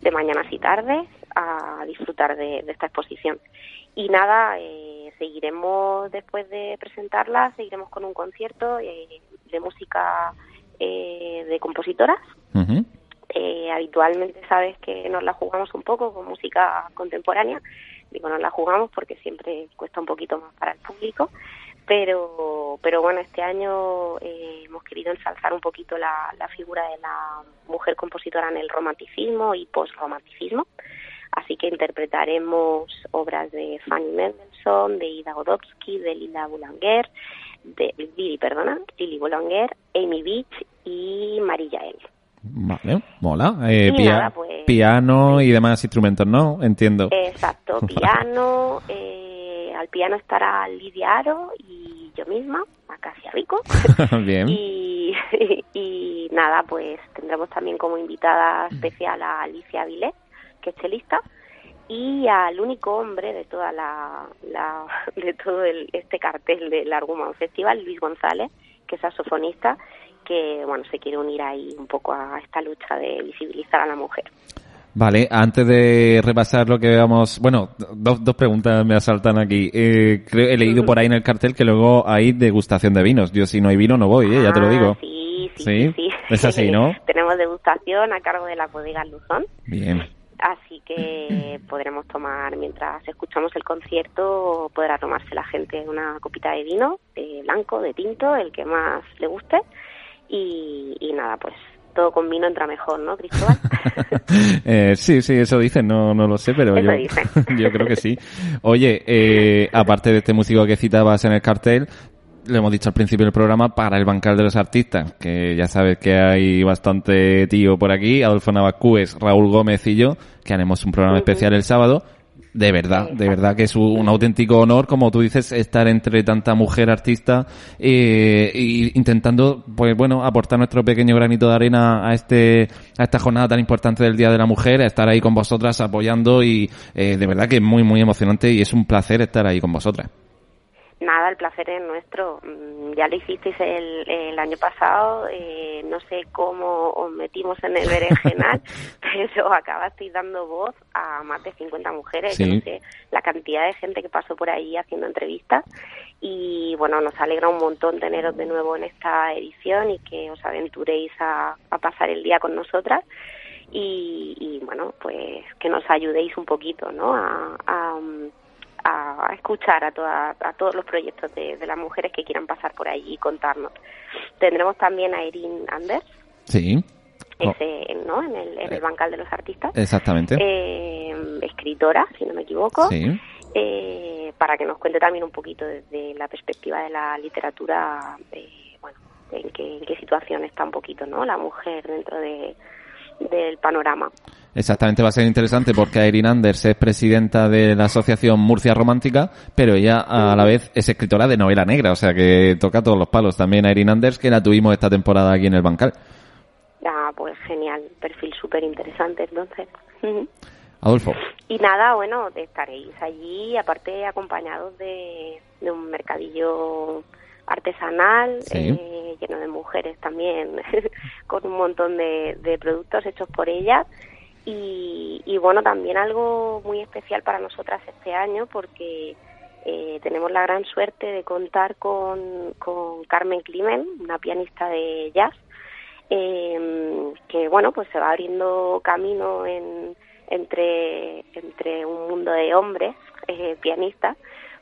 de mañanas y tardes, a disfrutar de, de esta exposición. Y nada, eh, seguiremos después de presentarla, seguiremos con un concierto eh, de música eh, de compositoras. Eh, habitualmente sabes que nos la jugamos un poco con música contemporánea. Digo, nos la jugamos porque siempre cuesta un poquito más para el público. Pero, pero bueno, este año eh, hemos querido ensalzar un poquito la, la figura de la mujer compositora en el romanticismo y postromanticismo. Así que interpretaremos obras de Fanny Mendelssohn, de Ida Godowski, de Lila Boulanger, de Lili, perdona, Lili Boulanger, Amy Beach y María L. Vale, mola. Eh, Y pia- nada, pues- Piano y demás instrumentos, ¿no? Entiendo. Exacto, *laughs* piano, eh, al piano estará Lidia Aro y yo misma, Acacia Rico. *laughs* Bien. Y, *laughs* y nada, pues tendremos también como invitada especial a Alicia Avilés, que es chelista, y al único hombre de toda la, la- *laughs* de todo el- este cartel del Arguman Festival, Luis González, que es saxofonista, que bueno se quiere unir ahí un poco a esta lucha de visibilizar a la mujer. Vale, antes de repasar lo que vamos... Bueno, dos, dos preguntas me asaltan aquí. Eh, creo, he leído por ahí en el cartel que luego hay degustación de vinos. Yo si no hay vino no voy, ¿eh? ya te lo Ah, digo. Sí, sí, Sí, sí. sí. es así, ¿no? *laughs* Tenemos degustación a cargo de la bodega Luzón. Bien. Así que podremos tomar, mientras escuchamos el concierto, podrá tomarse la gente una copita de vino, de blanco, de tinto, el que más le guste. Y, y nada, pues todo con vino entra mejor, ¿no, Cristóbal? *laughs* Eh, sí, sí, eso dicen, no, no lo sé, pero yo, *laughs* yo creo que sí. Oye, eh, aparte de este músico que citabas en el cartel, lo hemos dicho al principio del programa, para el bancal de los artistas, que ya sabes que hay bastante tío por aquí, Adolfo Navascues, Raúl Gómez y yo, que haremos un programa especial el sábado. De verdad, de verdad que es un auténtico honor, como tú dices, estar entre tanta mujer artista eh, y intentando, pues bueno, aportar nuestro pequeño granito de arena a este a esta jornada tan importante del Día de la Mujer, estar ahí con vosotras apoyando y eh, de verdad que es muy muy emocionante y es un placer estar ahí con vosotras. Nada, el placer es nuestro. Mm, Ya lo hicisteis el, el año pasado, eh, no sé cómo os metimos en el berenjenal, *laughs* pero acabasteis dando voz a más de 50 mujeres. Yo Sí. no sé la cantidad de gente que pasó por ahí haciendo entrevistas. Y bueno, nos alegra un montón teneros de nuevo en esta edición y que os aventuréis a, a pasar el día con nosotras. Y, y, bueno, pues que nos ayudéis un poquito, ¿no? A, a, a escuchar a, toda- a todos los proyectos de, de las mujeres que quieran pasar por allí y contarnos. Tendremos también a Erin Anders, Sí, Oh. ese, ¿no? En el, en el bancal de los artistas. exactamente. Eh, escritora, si no me equivoco, Sí. eh, para que nos cuente también un poquito desde la perspectiva de la literatura, eh, bueno, en qué, en qué situación está un poquito, ¿no? La mujer dentro de, del panorama. Exactamente, va a ser interesante porque Erin Anders es presidenta de la asociación Murcia Romántica, pero ella a la vez es escritora de novela negra, o sea que toca todos los palos. También a Erin Anders, que la tuvimos esta temporada aquí en el Bancal. Ah, pues genial, perfil súper interesante entonces. Adolfo. Y nada, bueno, estaréis allí, aparte acompañados de, de un mercadillo artesanal, Sí. eh, lleno de mujeres también, *laughs* con un montón de, de productos hechos por ellas. Y, y bueno, también algo muy especial para nosotras este año, porque eh, tenemos la gran suerte de contar con, con Carmen Climen, una pianista de jazz, eh, que bueno, pues se va abriendo camino en, entre, entre un mundo de hombres eh, pianistas,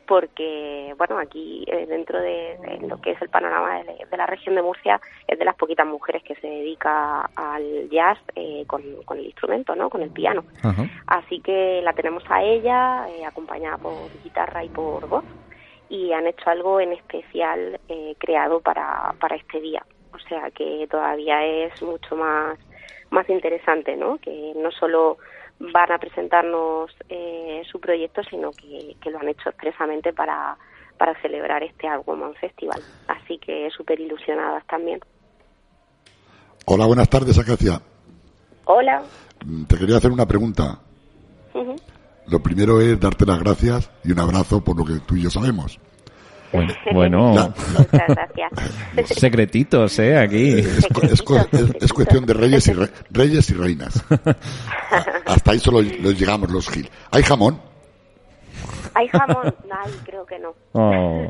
porque bueno, aquí eh, dentro de, de lo que es el panorama de, de la región de Murcia es de las poquitas mujeres que se dedica al jazz eh, con, con el instrumento, ¿no? Con el piano. Así que la tenemos a ella, eh, acompañada por guitarra y por voz, y han hecho algo en especial eh, creado para, para este día. O sea que todavía es mucho más, más interesante, ¿no? Que no solo van a presentarnos eh, su proyecto, sino que, que lo han hecho expresamente para, para celebrar este Woman Festival. Así que súper ilusionadas también. Hola, buenas tardes, Acacia. Hola. Mm, Te quería hacer una pregunta. Lo primero es darte las gracias y un abrazo por lo que tú y yo sabemos. Bueno, *laughs* Muchas gracias. *laughs* secretitos, ¿eh? Aquí. Es, cu- es cu- es- es cuestión de reyes y, re- reyes y reinas. *laughs* Hasta ahí solo los llegamos los Gil. ¿Hay jamón? ¿Hay jamón? Ay, creo que no. Oh.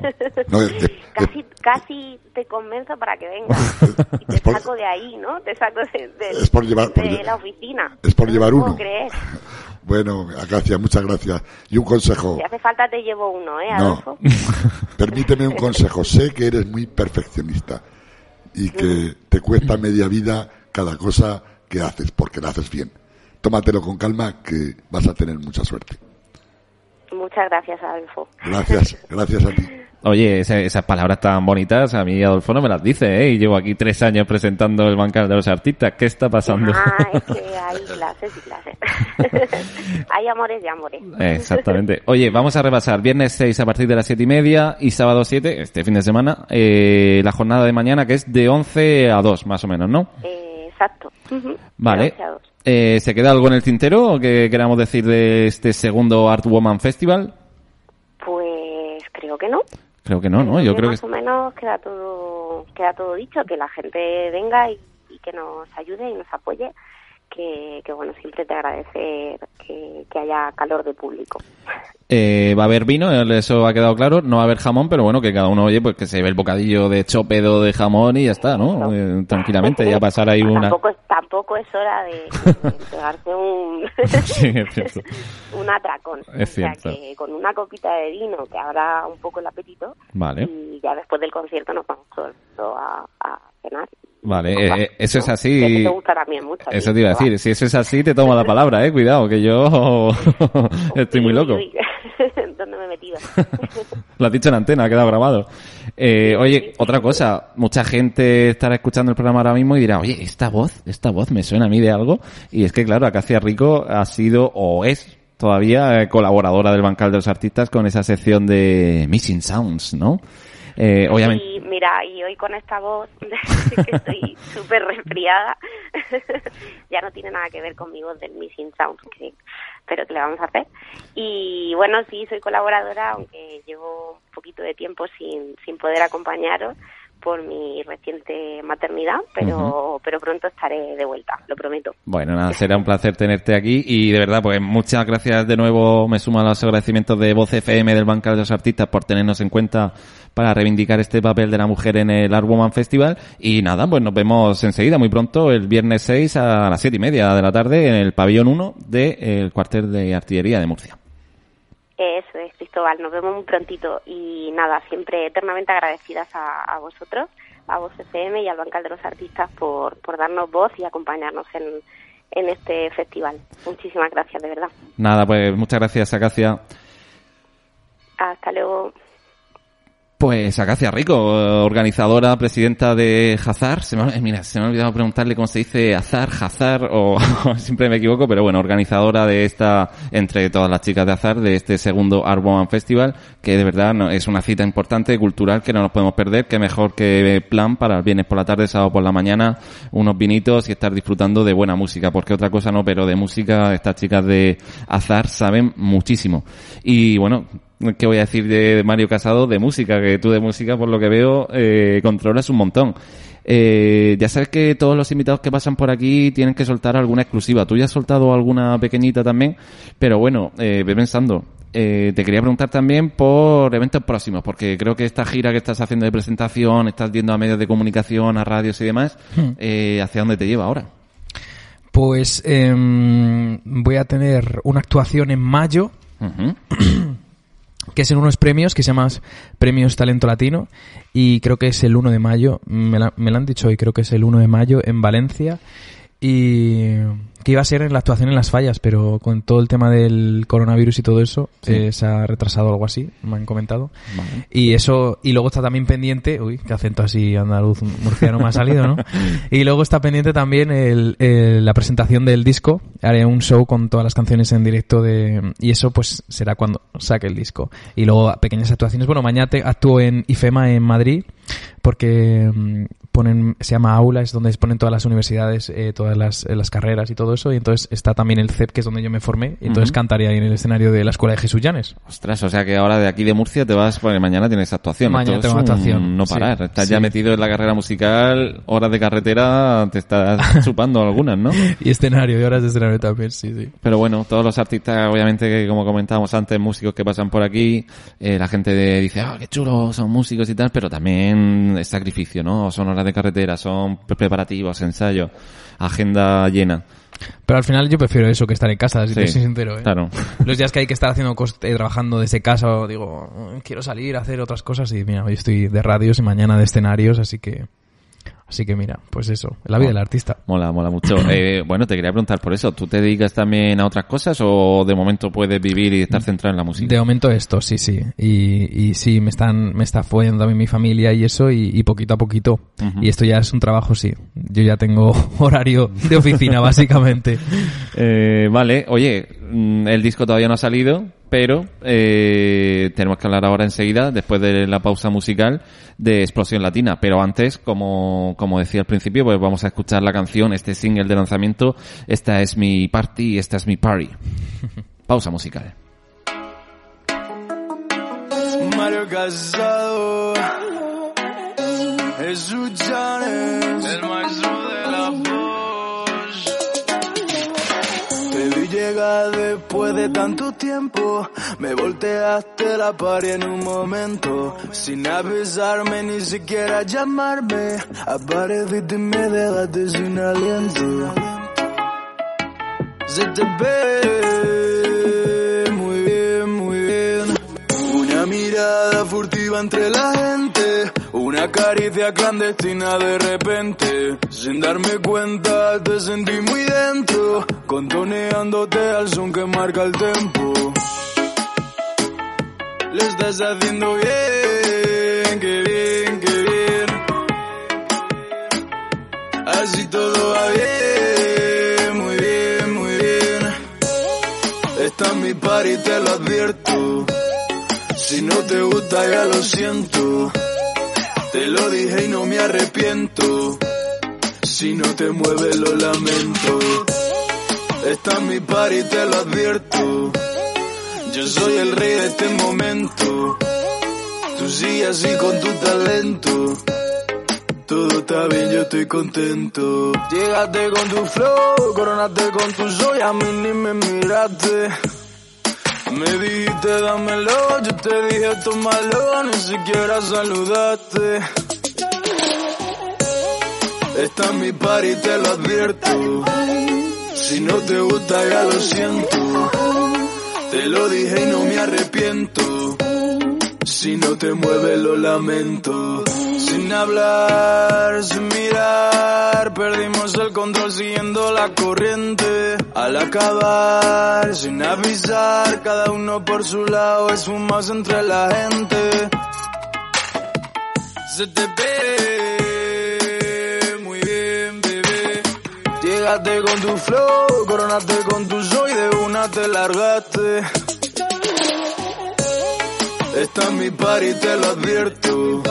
No, de- de- Casi, casi te convenzo para que vengas. Y te por- saco de ahí, ¿no? Te saco de, de- Es por llevar- por de lle- la oficina. es por No llevar uno. creer. Bueno, Acacia, muchas gracias. Y un consejo. Si hace falta te llevo uno, ¿eh, No. *laughs* Permíteme un consejo. Sé que eres muy perfeccionista y que te cuesta media vida cada cosa que haces, porque la haces bien. tómatelo con calma que vas a tener mucha suerte. Muchas gracias, Adolfo. Gracias, gracias a ti. Oye, esa- esas palabras tan bonitas, a mí Adolfo no me las dice, ¿eh? Y llevo aquí tres años presentando el bancal de los artistas. ¿Qué está pasando? Ah, es que *laughs* hay clases y clases. *laughs* hay amores y amores. Exactamente. Oye, vamos a repasar. Viernes 6 a partir de las siete y media y sábado 7, este fin de semana, eh, la jornada de mañana que es de 11 a 2, más o menos, ¿no? Eh, exacto. Ujú. Vale. Gracias a dos. Eh, ¿Se queda algo en el tintero que queramos decir de este segundo Art Woman Festival? Pues creo que no. Creo que no, ¿no? Yo creo que... más o menos queda todo queda todo dicho que la gente venga y, y que nos ayude y nos apoye que, que bueno siempre te agradecer que, que haya calor de público Eh, va a haber vino, eso ha quedado claro. No va a haber jamón, pero bueno, que cada uno, oye, pues que se ve el bocadillo de chopedo de jamón y ya está, ¿no? Eh, tranquilamente, ya *laughs* pasar ahí una... tampoco es tampoco es hora de, de *laughs* pegarse un *laughs* Sí, es *laughs* un atracón Es o sea que con una copita de vino que abra un poco el apetito Vale. y ya después del concierto nos vamos todos a, a cenar Vale, Copa, eh, eso es así. Que te gusta también mucho a ti, Eso te iba a decir. Si eso es así, te tomo la palabra, eh. Cuidado, que yo estoy muy Uy, loco. ¿Dónde me he metido? *laughs* Lo has dicho en antena, ha quedado grabado. Eh, oye, otra cosa. Mucha gente estará escuchando el programa ahora mismo y dirá, oye, esta voz, esta voz me suena a mí de algo. Y es que, claro, Acacia Rico ha sido o es todavía eh, colaboradora del Bancal de los Artistas con esa sección de Missing Sounds, ¿no? Eh, obviamente. Y mira, y hoy con esta voz, *laughs* que estoy súper resfriada, *laughs* ya no tiene nada que ver con mi voz del Missing Sound, que, pero que le vamos a hacer. Y bueno, sí, soy colaboradora, aunque llevo un poquito de tiempo sin, sin poder acompañaros por mi reciente maternidad, pero, pero pronto estaré de vuelta, lo prometo. Bueno, nada, será un placer tenerte aquí y de verdad, pues muchas gracias de nuevo. Me sumo a los agradecimientos de Voz FM del Bancal de los Artistas por tenernos en cuenta para reivindicar este papel de la mujer en el Art Woman Festival. Y nada, pues nos vemos enseguida, muy pronto, el viernes 6 a las siete y media de la tarde en el pabellón 1 del cuartel de artillería de Murcia. Eso es, Cristóbal. Nos vemos muy prontito. Y nada, siempre eternamente agradecidas a, a vosotros, a Voz FM y al Bancal de los Artistas por, por darnos voz y acompañarnos en, en este festival. Muchísimas gracias, de verdad. Nada, pues muchas gracias, Acacia. Hasta luego. Pues Acacia Rico, organizadora, presidenta de Hazar. Se me, ha- mira, se me ha olvidado preguntarle cómo se dice Azar, Hazar, o *laughs* siempre me equivoco, pero bueno, organizadora de esta, entre todas las chicas de Azar, de este segundo Art Woman Festival, que de verdad es una cita importante, cultural, que no nos podemos perder, que mejor que plan para el viernes por la tarde, sábado por la mañana, unos vinitos y estar disfrutando de buena música, porque otra cosa no, pero de música estas chicas de Azar saben muchísimo. Y bueno, ¿Qué voy a decir de Mario Casado? De música, que tú de música, por lo que veo, eh, controlas un montón. Eh, ya sabes que todos los invitados que pasan por aquí tienen que soltar alguna exclusiva. Tú ya has soltado alguna pequeñita también, pero bueno, eh, ve pensando. Eh, te quería preguntar también por eventos próximos, porque creo que esta gira que estás haciendo de presentación, estás yendo a medios de comunicación, a radios y demás, eh, ¿hacia dónde te lleva ahora? Pues em, voy a tener una actuación en mayo, Ujú. *clears throat* que es en unos premios que se llaman Premios Talento Latino, y creo que es el 1 de mayo, me, la- me lo han dicho hoy, creo que es el 1 de mayo en Valencia, y que iba a ser en la actuación en las fallas, pero con todo el tema del coronavirus y todo eso, eh, se ha retrasado algo así, me han comentado. Vale. Y eso, y luego está también pendiente, uy, qué acento así andaluz murciano me ha salido, ¿no? *laughs* Y luego está pendiente también el, el- la presentación del disco. Haré un show con todas las canciones en directo de, y eso pues será cuando saque el disco. Y luego pequeñas actuaciones. Bueno, mañana te- actúo en IFEMA en Madrid, porque mm, ponen, se llama Aula, es donde ponen todas las universidades, eh, todas las, eh, las carreras y todo eso. Y entonces está también el CEP, que es donde yo me formé. Y entonces Ujú. cantaré ahí en el escenario de la Escuela de Jesús Llanes. Ostras, o sea que ahora de aquí de Murcia te vas, porque mañana tienes actuación. Mañana tengo actuación, No sí, parar. Estás sí. ya metido en la carrera musical, horas de carretera, te estás *laughs* chupando algunas, ¿no? Y escenario, y horas de escenario también, sí, sí. Pero bueno, todos los artistas, obviamente, que como comentábamos antes, músicos que pasan por aquí, eh, la gente dice, ah, qué chulo, son músicos y tal, pero también es sacrificio, ¿no? Son horas de carretera, son pre- preparativos, ensayos, agenda llena. Pero al final yo prefiero eso que estar en casa, si Sí, te soy sincero. ¿eh? claro. *laughs* Los días que hay que estar haciendo cos- eh, trabajando desde casa, digo, "Mm, quiero salir a hacer otras cosas y mira, hoy estoy de radios y mañana de escenarios, así que Así que mira, pues eso, la vida del artista. Mola, mola mucho. *clears throat* Eh, bueno, te quería preguntar por eso. ¿Tú te dedicas también a otras cosas o de momento puedes vivir y estar centrado en la música? De momento esto, sí, sí. Y, y sí, me están, me está apoyando también mi familia y eso, y, y poquito a poquito. Y esto ya es un trabajo, sí. Yo ya tengo *laughs* horario de oficina, básicamente. *laughs* Eh, vale, oye, mm, el disco todavía no ha salido, pero eh, tenemos que hablar ahora enseguida, después de la pausa musical, de Explosión Latina. Pero antes, como, como decía al principio, pues vamos a escuchar la canción, este single de lanzamiento. Esta es mi party, esta es mi party. *laughs* Pausa musical. Mario Casado, Jesús Llanes, después de tanto tiempo, me volteaste la pared en un momento, sin avisarme ni siquiera llamarme, apareciste y me dejaste sin aliento. Se te ve muy bien, muy bien. Una mirada furtiva entre la gente, una caricia clandestina de repente. Sin darme cuenta te sentí muy dentro, contoneándote al son que marca el tempo. Lo estás haciendo bien, que bien, que bien. Así todo va bien, muy bien, muy bien. Esta es mi party, te lo advierto. Si no te gusta ya lo siento. Te lo dije y no me arrepiento. Si no te mueve lo lamento. Esta es mi party, te lo advierto. Yo soy el rey de este momento. Tú sigues así con tu talento. Todo está bien, yo estoy contento. Llegaste con tu flow, coronaste con tu soy, a mí ni me miraste. Me dijiste dámelo, yo te dije tómalo, ni siquiera saludaste. Esta es mi party, te lo advierto. Si no te gusta ya lo siento. Te lo dije y no me arrepiento. Si no te mueve lo lamento. Sin hablar, sin mirar, perdimos el control siguiendo la corriente. Al acabar, sin avisar, cada uno por su lado, es un más entre la gente. Se te ve muy bien, bebé. Llegaste con tu flow, coronaste con tu soy, de una te largaste. Esta es mi party, te lo advierto.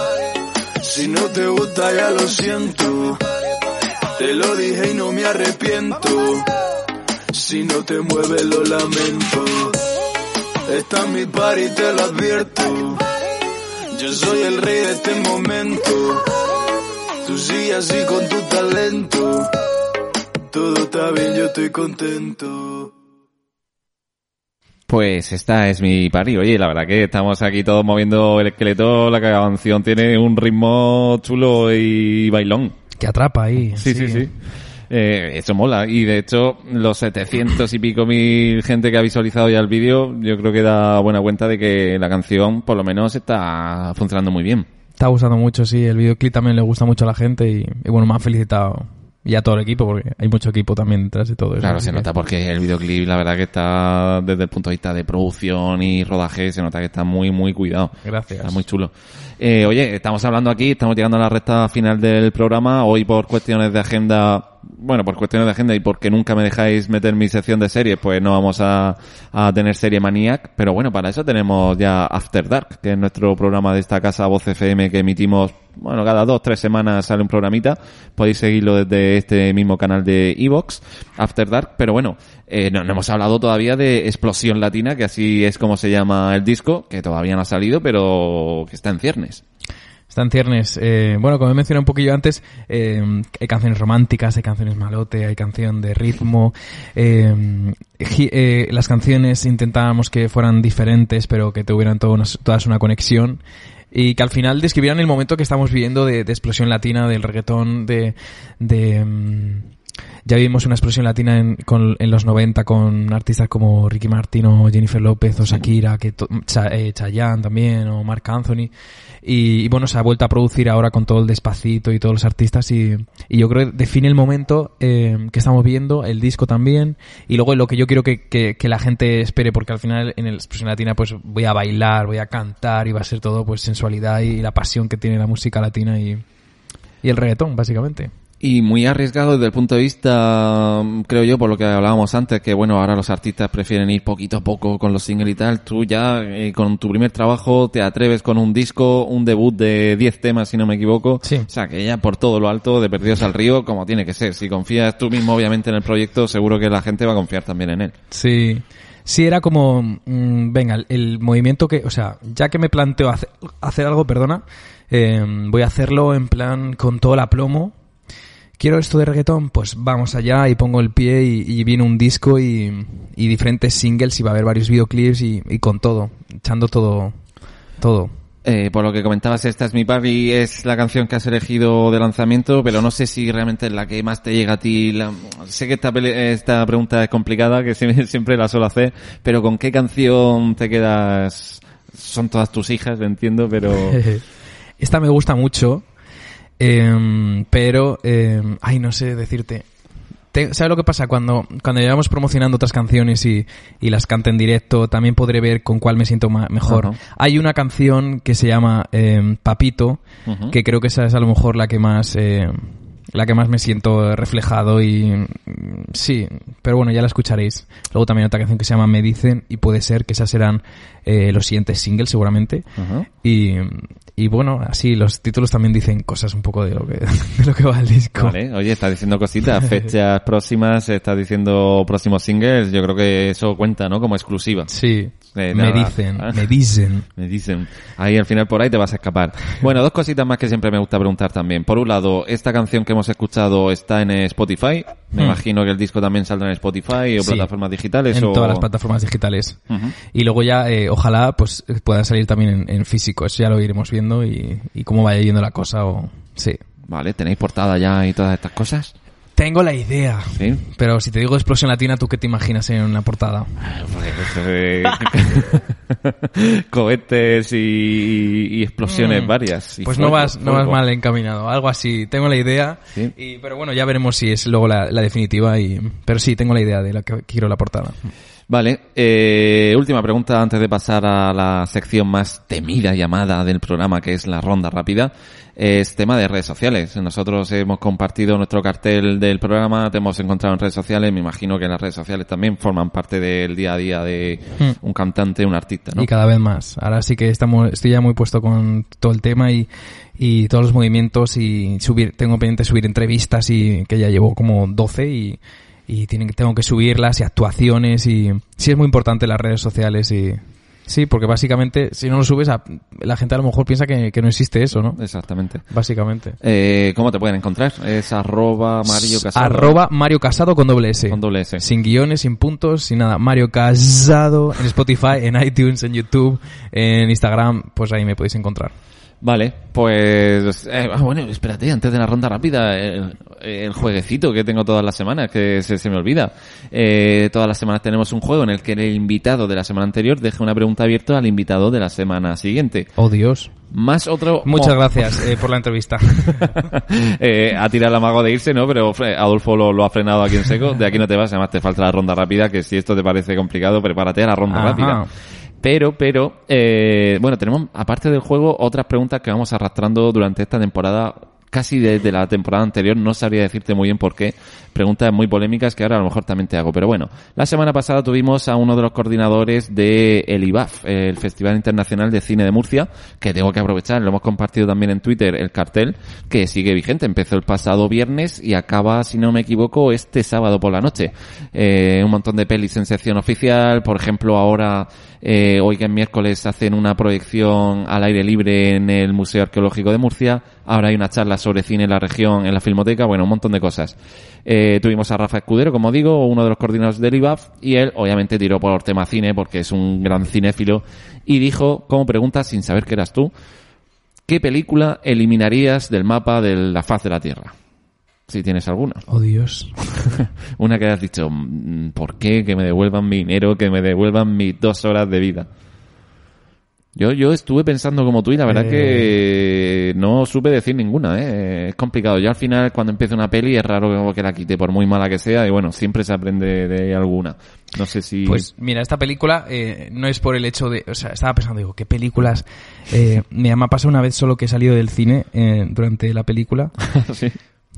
Si no te gusta ya lo siento. Te lo dije y no me arrepiento. Si no te mueve lo lamento. Esta es mi party, te lo advierto. Yo soy el rey de este momento. Tú sigues así con tu talento. Todo está bien, yo estoy contento. Pues esta es mi party. Oye, la verdad que estamos aquí todos moviendo el esqueleto. La canción tiene un ritmo chulo y bailón. Que atrapa ahí. Sí, sí, sí. Eh, eso mola. Y de hecho, los 700 y pico mil gente que ha visualizado ya el vídeo, yo creo que da buena cuenta de que la canción, por lo menos, está funcionando muy bien. Está gustando mucho, sí. El videoclip también le gusta mucho a la gente y, y bueno, me han felicitado y a todo el equipo, porque hay mucho equipo también detrás de todo eso. Claro, se que- nota porque el videoclip, la verdad que está desde el punto de vista de producción y rodaje, se nota que está muy, muy cuidado. Gracias. Está muy chulo. Eh, oye, estamos hablando aquí, estamos llegando a la recta final del programa. Hoy por cuestiones de agenda, bueno, por cuestiones de agenda y porque nunca me dejáis meter mi sección de series, pues no vamos a, a tener serie Maniac. Pero bueno, para eso tenemos ya After Dark, que es nuestro programa de esta casa Voz FM que emitimos, bueno, cada dos, tres semanas sale un programita. Podéis seguirlo desde este mismo canal de Evox, After Dark. Pero bueno, eh, no, hemos hablado todavía de Explosión Latina, que así es como se llama el disco, que todavía no ha salido, pero que está en ciernes. Está en ciernes. Eh, bueno, como he mencionado un poquillo antes, eh, hay canciones románticas, hay canciones malote, hay canción de ritmo. eh, eh, las canciones intentábamos que fueran diferentes, pero que tuvieran todas una conexión. Y que al final describieran el momento que estamos viviendo de, de explosión latina, del reggaetón, de, de, mm, ya vimos una explosión latina en, con, en los 90 con artistas como Ricky Martin o Jennifer López o Shakira, que to- eh, Chayanne también o Marc Anthony. Y, y bueno, se ha vuelto a producir ahora con todo el despacito y todos los artistas y, y yo creo que define el momento eh, que estamos viendo, el disco también y luego lo que yo quiero que, que, que la gente espere porque al final en el explosión latina pues voy a bailar, voy a cantar y va a ser todo pues sensualidad y, la pasión que tiene la música latina y, y el reggaetón básicamente. Y muy arriesgado desde el punto de vista, mm, creo yo, por lo que hablábamos antes, que bueno, ahora los artistas prefieren ir poquito a poco con los singles y tal. Tú ya, eh, con tu primer trabajo, te atreves con un disco, un debut de 10 temas, si no me equivoco. Sí. O sea, que ya por todo lo alto, de Perdidos al Río, como tiene que ser. Si confías tú mismo, obviamente, en el proyecto, seguro que la gente va a confiar también en él. Sí. Sí, era como, mm, venga, el, el movimiento que, o sea, ya que me planteo hacer, hacer algo, perdona, eh, voy a hacerlo en plan con todo el aplomo. Quiero esto de reggaetón, pues vamos allá y pongo el pie y, y viene un disco y, y diferentes singles y va a haber varios videoclips y, y con todo, echando todo, todo. Eh, por lo que comentabas, esta es mi party, es la canción que has elegido de lanzamiento, pero no sé si realmente es la que más te llega a ti. La- Sé que esta, pele- esta pregunta es complicada, que siempre, *laughs* siempre la suelo hacer, pero ¿con qué canción te quedas? Son todas tus hijas, entiendo, pero... *laughs* Esta me gusta mucho, em, pero, em, ay, no sé decirte. Te- ¿Sabes lo que pasa? Cuando, cuando llevamos promocionando otras canciones y, y las cante en directo, también podré ver con cuál me siento mejor. Hay una canción que se llama em, Papito, que creo que esa es a lo mejor la que más... la que más me siento reflejado y mm, sí, pero bueno, ya la escucharéis. Luego también otra canción que se llama Me Dicen y puede ser que esas serán eh, los siguientes singles seguramente. Y, y bueno, así los títulos también dicen cosas un poco de lo que, *laughs* de lo que va el disco. Vale, oye, estás diciendo cositas, *laughs* fechas próximas, estás diciendo próximos singles, yo creo que eso cuenta, ¿no? Como exclusiva. Sí, Eh, me nada. dicen, Ah. me dicen. *laughs* Me dicen. Ahí al final por ahí te vas a escapar. Bueno, dos cositas más que siempre me gusta preguntar también. Por un lado, esta canción que hemos escuchado está en eh, Spotify. Me Hmm. imagino que el disco también saldrá en Spotify o Sí. plataformas digitales. En o... todas las plataformas digitales. Ujú. Y luego ya, eh, ojalá, pues pueda salir también en, en físico. Eso ya lo iremos viendo y, y cómo vaya yendo la cosa o... Sí. Vale, ¿tenéis portada ya y todas estas cosas? Tengo la idea. Sí. Pero si te digo explosión latina, ¿tú qué te imaginas en una portada? *laughs* Cohetes y, y explosiones Mm. varias. y Pues no fuego, vas, no vas mal encaminado. Algo así. Tengo la idea. Sí. Y, pero bueno, ya veremos si es luego la, la definitiva. Y, pero sí, tengo la idea de la que quiero la portada. Vale, eh, última pregunta antes de pasar a la sección más temida llamada del programa, que es la ronda rápida. Es tema de redes sociales. Nosotros hemos compartido nuestro cartel del programa, te hemos encontrado en redes sociales. Me imagino que las redes sociales también forman parte del día a día de Hmm. un cantante, un artista, ¿no? Y cada vez más. Ahora sí que estamos, estoy ya muy puesto con todo el tema y, y todos los movimientos y subir, tengo pendiente subir entrevistas y que ya llevo como 12 y, y tienen, que- tengo que subirlas y actuaciones y sí es muy importante las redes sociales y sí, porque básicamente si no lo subes a, la gente a lo mejor piensa que, que no existe eso, ¿no? Exactamente. Básicamente. Eh, ¿Cómo te pueden encontrar? Es arroba Mario Casado. Arroba Mario Casado con doble S. Con doble S. Sin guiones, sin puntos, sin nada. Mario Casado en Spotify, en iTunes, en YouTube, en Instagram, pues ahí me podéis encontrar. Vale, pues eh, ah, bueno, espérate, antes de la ronda rápida, el, el jueguecito que tengo todas las semanas, que se, se me olvida. Eh, todas las semanas tenemos un juego en el que el invitado de la semana anterior deja una pregunta abierta al invitado de la semana siguiente. Oh Dios. Más otro... Muchas mo- gracias eh, por la entrevista. *laughs* *laughs* eh, ha tirado la mago de irse, ¿no? Pero fre- Adolfo lo, lo ha frenado aquí en seco. De aquí no te vas, además te falta la ronda rápida, que si esto te parece complicado, prepárate a la ronda Ajá. rápida. Pero, pero, eh, bueno, tenemos, aparte del juego, otras preguntas que vamos arrastrando durante esta temporada, casi desde la temporada anterior, no sabría decirte muy bien por qué. Preguntas muy polémicas que ahora a lo mejor también te hago. Pero bueno, la semana pasada tuvimos a uno de los coordinadores de el IBAF, el Festival Internacional de Cine de Murcia, que tengo que aprovechar, lo hemos compartido también en Twitter, el cartel, que sigue vigente. Empezó el pasado viernes y acaba, si no me equivoco, este sábado por la noche. Eh, un montón de pelis en sección oficial, por ejemplo, ahora, eh, hoy que es miércoles hacen una proyección al aire libre en el Museo Arqueológico de Murcia, ahora hay una charla sobre cine en la región, en la Filmoteca, bueno, un montón de cosas. Eh, tuvimos a Rafa Escudero, como digo, uno de los coordinadores del IBAF, y él obviamente tiró por tema cine, porque es un gran cinéfilo, y dijo, como pregunta, sin saber que eras tú, ¿qué película eliminarías del mapa de la faz de la Tierra? si tienes alguna. Oh, Dios. *laughs* Una que hayas dicho, mm, ¿por qué? Que me devuelvan mi dinero, que me devuelvan mis dos horas de vida. Yo, yo estuve pensando como tú y la verdad Eh. que no supe decir ninguna, ¿eh? Es complicado. Yo al final cuando empieza una peli es raro que la quite por muy mala que sea y bueno, siempre se aprende de alguna. No sé si... Pues mira, esta película eh, no es por el hecho de... O sea, estaba pensando, digo, ¿qué películas? Eh, me ha pasado una vez solo que he salido del cine eh, durante la película *laughs* Sí.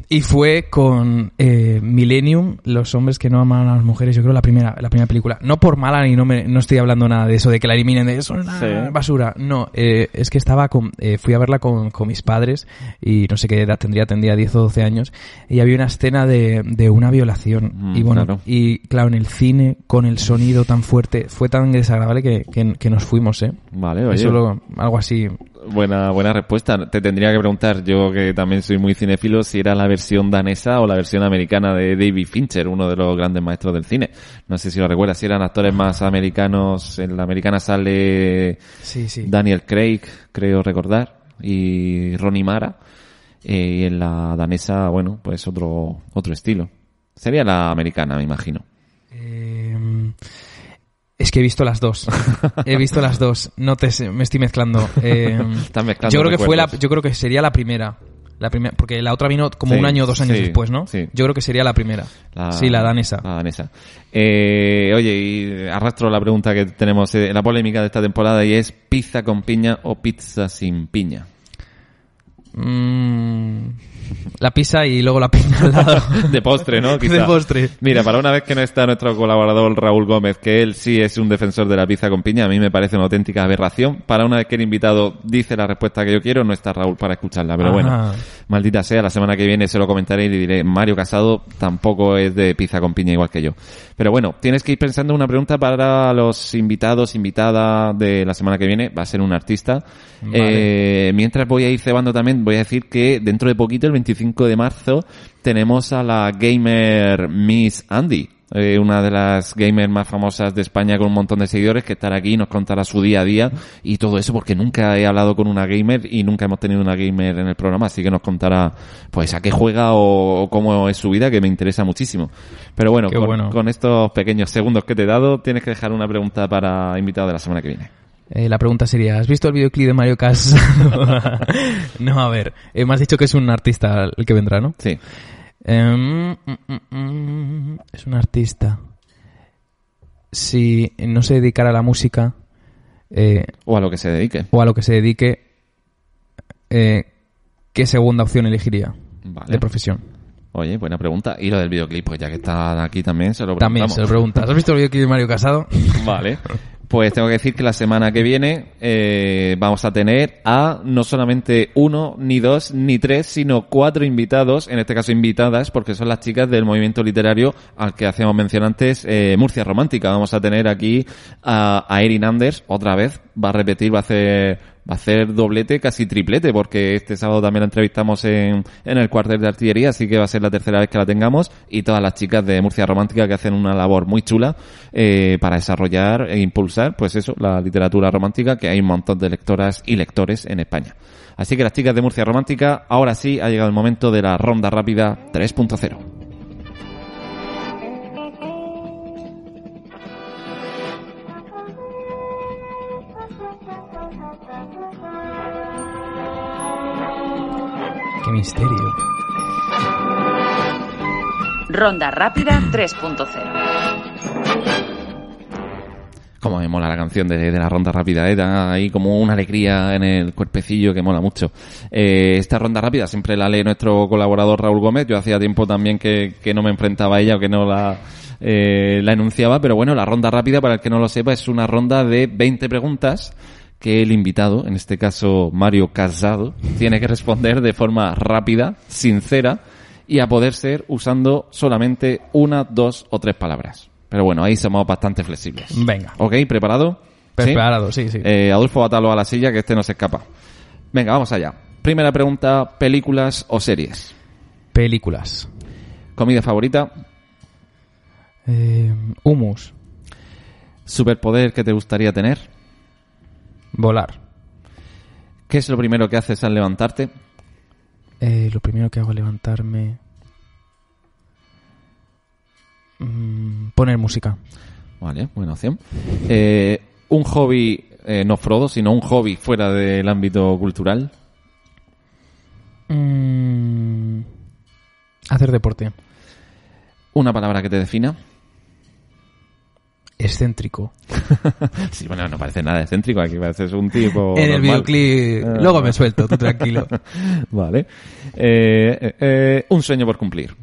Y fue con eh, Millennium, Los hombres que no aman a las mujeres, yo creo la primera la primera película. No por mala ni no, me, no estoy hablando nada de eso, de que la eliminen de eso, es Sí. basura. No, eh, es que estaba con... eh, fui a verla con, con mis padres y no sé qué edad tendría, tendría 10 o 12 años y había una escena de, de una violación. Mm, y bueno, claro. y claro, en el cine, con el sonido tan fuerte, fue tan desagradable que, que, que nos fuimos, ¿eh? Vale, oye. Eso lo- algo así. Buena, buena respuesta. Te tendría que preguntar, yo que también soy muy cinéfilo, si era la versión danesa o la versión americana de David Fincher, uno de los grandes maestros del cine. No sé si lo recuerdas, si eran actores más americanos. En la americana sale Sí, sí. Daniel Craig, creo recordar, y Ronnie Mara. Eh, y en la danesa, bueno, pues otro, otro estilo. Sería la americana, me imagino. Eh, es que he visto las dos. *laughs* he visto las dos. No te sé, me estoy mezclando. *laughs* Eh, mezclando yo creo que fue la, yo creo que sería la primera. La primera, porque la otra vino como Sí, un año o dos años sí, después, ¿no? sí. Yo creo que sería la primera. sí, la danesa. La danesa. Eh, oye, y arrastro la pregunta que tenemos en la polémica de esta temporada y es pizza con piña o pizza sin piña. Mm, la pizza y luego la piña al lado. *laughs* De postre, ¿no? *laughs* Quizá. De postre. Mira, para una vez que no está nuestro colaborador Raúl Gómez, que él sí es un defensor de la pizza con piña, a mí me parece una auténtica aberración. Para una vez que el invitado dice la respuesta que yo quiero, no está Raúl para escucharla. Pero bueno, maldita sea, la semana que viene se lo comentaré y le diré, Mario Casado tampoco es de pizza con piña igual que yo. Pero bueno, tienes que ir pensando una pregunta para los invitados, invitada de la semana que viene. Va a ser un artista. Vale. Eh, mientras voy a ir cebando también, voy a decir que dentro de poquito, el 25 de marzo, tenemos a la gamer Miss Andy. eh, una de las gamers más famosas de España con un montón de seguidores que estará aquí y nos contará su día a día y todo eso porque nunca he hablado con una gamer y nunca hemos tenido una gamer en el programa así que nos contará pues a qué juega o, o cómo es su vida que me interesa muchísimo pero bueno Qué con, bueno. con estos pequeños segundos que te he dado tienes que dejar una pregunta para invitado de la semana que viene Eh, la pregunta sería, ¿has visto el videoclip de Mario Casado? *laughs* no, a ver, eh, me has dicho que es un artista el que vendrá, ¿no? sí Em, mm, mm, mm, es un artista. Si no se dedicara a la música eh, o a lo que se dedique o a lo que se dedique, eh, ¿qué segunda opción elegiría vale de profesión? oye buena pregunta y lo del videoclip pues ya que está aquí también se lo También preguntamos se lo preguntas. ¿Has visto el videoclip de Mario Casado? *laughs* Vale. *laughs* Pues tengo que decir que la semana que viene eh, vamos a tener a no solamente uno, ni dos, ni tres, sino cuatro invitados, en este caso invitadas, porque son las chicas del movimiento literario al que hacíamos mención antes, eh, Murcia Romántica. Vamos a tener aquí a, a Erin Anders otra vez, va a repetir, va a hacer va a hacer doblete, casi triplete, porque este sábado también la entrevistamos en, en el cuartel de artillería, así que va a ser la tercera vez que la tengamos, y todas las chicas de Murcia Romántica que hacen una labor muy chula eh, para desarrollar e impulsar, pues eso, la literatura romántica, que hay un montón de lectoras y lectores en España. Así que las chicas de Murcia Romántica, ahora sí ha llegado el momento de la ronda rápida 3.0. ¡Qué misterio! Ronda rápida 3.0. Como me mola la canción de, de la ronda rápida, ¿eh? da ahí como una alegría en el cuerpecillo que mola mucho. Eh, esta ronda rápida siempre la lee nuestro colaborador Raúl Gómez. Yo hacía tiempo también que, que no me enfrentaba a ella o que no la, eh, la enunciaba, pero bueno, la ronda rápida, para el que no lo sepa, es una ronda de 20 preguntas que el invitado, en este caso Mario Casado, tiene que responder de forma rápida, sincera y a poder ser usando solamente una, dos o tres palabras. Pero bueno, ahí somos bastante flexibles. Venga. Ok, ¿preparado? ¿Sí? Preparado, sí, sí. Eh, Adolfo, atalo a la silla que este no se escapa. Venga, vamos allá. Primera pregunta, películas o series. Películas. Comida favorita, Eh, humus. superpoder que te gustaría tener. Volar. ¿Qué es lo primero que haces al levantarte? Eh, lo primero que hago es levantarme. Mm, poner música. Vale, buena opción. Eh, un hobby, eh, no Frodo, sino un hobby fuera del ámbito cultural. Mm, hacer deporte. Una palabra que te defina. Excéntrico. *laughs* Sí, bueno, no parece nada excéntrico, aquí pareces un tipo. *laughs* en el videoclip. Ah. Luego me suelto, tú tranquilo. *laughs* Vale. Eh, eh, eh, un sueño por cumplir.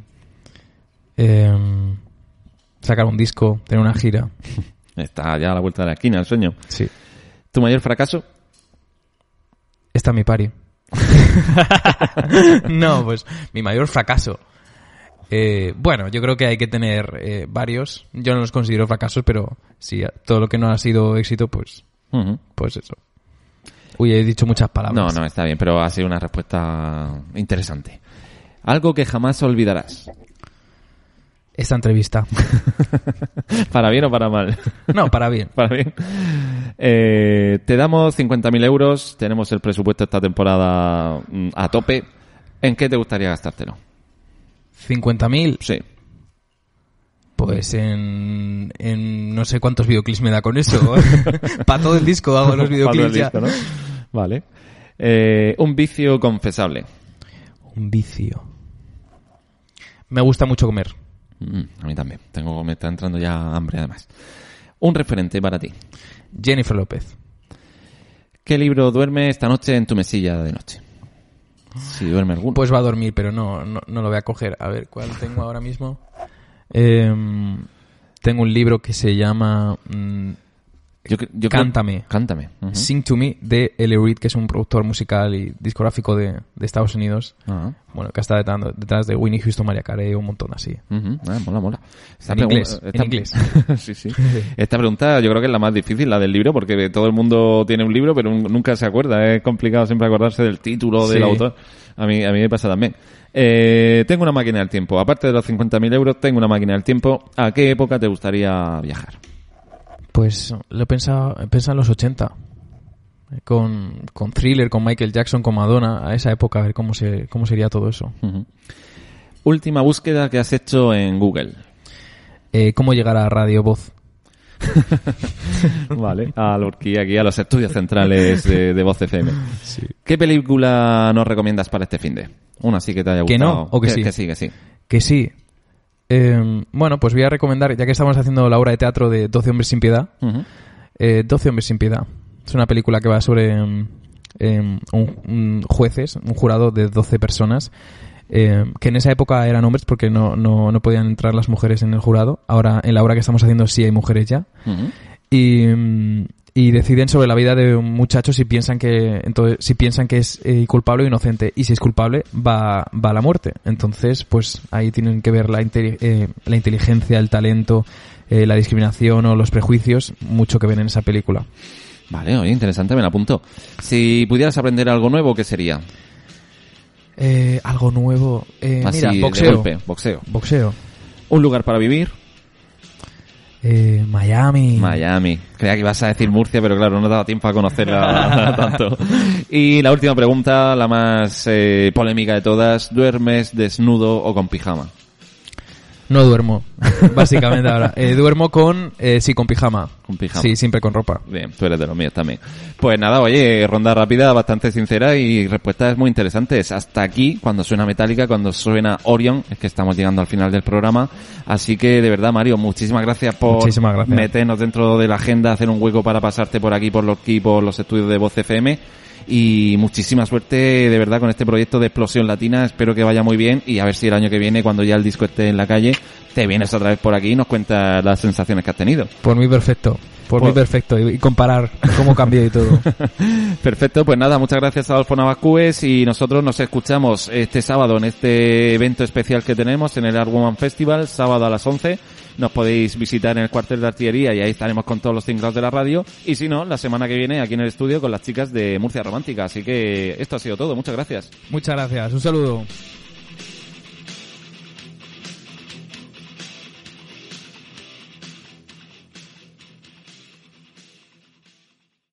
Em, sacar un disco, tener una gira. Está ya a la vuelta de la esquina el sueño. Sí. ¿Tu mayor fracaso? Está mi pari. no, pues mi mayor fracaso. Eh, bueno, yo creo que hay que tener eh, varios. Yo no los considero fracasos, pero sí, todo lo que no ha sido éxito, pues, pues eso. Uy, he dicho muchas No, palabras. no, está bien, pero ha sido una respuesta interesante. Algo que jamás olvidarás. Esta entrevista. *laughs* ¿Para bien o para mal? No, para bien. *laughs* para bien. Eh, te damos 50.000 euros, tenemos el presupuesto esta temporada mm, a tope. ¿En qué te gustaría gastártelo? 50.000, Sí. pues en, en no sé cuántos videoclips me da con eso. *laughs* para todo el disco hago los *laughs* videoclips ya. el disco, ¿no? Vale. Eh, un vicio confesable. Un vicio. Me gusta mucho comer. Mm, a mí también. Tengo, me está entrando ya hambre además. Un referente para ti. Jennifer López. ¿Qué libro duerme esta noche en tu mesilla de noche? Si duerme alguno. Pues va a dormir, pero no, no, no lo voy a coger. A ver, ¿cuál tengo ahora mismo? Em, tengo un libro que se llama mm, Yo creo- Cántame. Cántame. Sing to Me de Ellie Reed, que es un productor musical y discográfico de, de Estados Unidos. Ah, Bueno, que está detrás, detrás de Winnie Houston, Maria Carey, un montón así. Ah, mola, mola. Esta En inglés, en esta- inglés. *laughs* sí, sí. Esta pregunta yo creo que es la más difícil, la del libro, porque todo el mundo tiene un libro, pero un- nunca se acuerda. Es complicado siempre acordarse del título, del autor. A mí, a mí me pasa también. Eh, tengo una máquina del tiempo. Aparte de los 50.000 euros, tengo una máquina del tiempo. ¿A qué época te gustaría viajar? Pues lo he pensado, he pensado en los 80. eh, Con, con Thriller, con Michael Jackson, con Madonna, a esa época, a ver cómo, se, cómo sería todo eso. Última búsqueda que has hecho en Google. Eh, ¿Cómo llegar a Radio Voz? *laughs* Vale. A la horquilla aquí, a los estudios centrales de, de Voz FM. ¿Qué película nos recomiendas para este fin de? Una sí que te haya ¿Que gustado. no? ¿O que sí? Que sí, que sí. Que sí. Eh, bueno, pues voy a recomendar, ya que estamos haciendo la obra de teatro de 12 hombres sin piedad, Ujú. eh, 12 hombres sin piedad. Es una película que va sobre em, em, un, un jueces, un jurado de 12 personas, que en esa época eran hombres porque no, no, no podían entrar las mujeres en el jurado. Ahora, en la obra que estamos haciendo, sí hay mujeres ya. Y, y deciden sobre la vida de un muchacho si piensan que entonces si piensan que es eh, culpable o inocente y si es culpable va, va a la muerte entonces pues ahí tienen que ver la, inte- eh, la inteligencia el talento eh, la discriminación o los prejuicios mucho que ven en esa película Vale, oye, interesante, me la apunto. Si pudieras aprender algo nuevo, ¿qué sería? Eh, algo nuevo eh, Así, mira de boxeo golpe, boxeo. boxeo Un lugar para vivir, Eh, Miami Miami. Creía que ibas a decir Murcia, pero claro, no daba tiempo a conocerla *laughs* tanto. Y la última pregunta, la más eh, polémica de todas. ¿Duermes desnudo o con pijama? No duermo *laughs* básicamente ahora Eh, duermo con eh, sí con pijama Con pijama. sí siempre con ropa Bien, tú eres de los míos también. Pues nada, oye, ronda rápida, bastante sincera y respuestas muy interesantes. Hasta aquí, cuando suena Metallica, cuando suena Orion, es que estamos llegando al final del programa. Así que, de verdad, Mario, muchísimas gracias por Muchísimas gracias. meternos dentro de la agenda, hacer un hueco para pasarte por aquí, por los por los estudios de Voz FM. Y muchísima suerte, de verdad, con este proyecto de Explosión Latina. Espero que vaya muy bien y a ver si el año que viene, cuando ya el disco esté en la calle, te vienes otra vez por aquí y nos cuentas las sensaciones que has tenido. Por mí perfecto. Por Por- mí perfecto. Y, comparar cómo cambió y todo. *laughs* Perfecto, pues nada, muchas gracias a Adolfo Navascues y nosotros nos escuchamos este sábado en este evento especial que tenemos en el Art Woman Festival, sábado a las 11. Nos podéis visitar en el cuartel de artillería y ahí estaremos con todos los tinglados de la radio. Y si no, la semana que viene aquí en el estudio con las chicas de Murcia Romántica. Así que esto ha sido todo. Muchas gracias. Muchas gracias. Un saludo.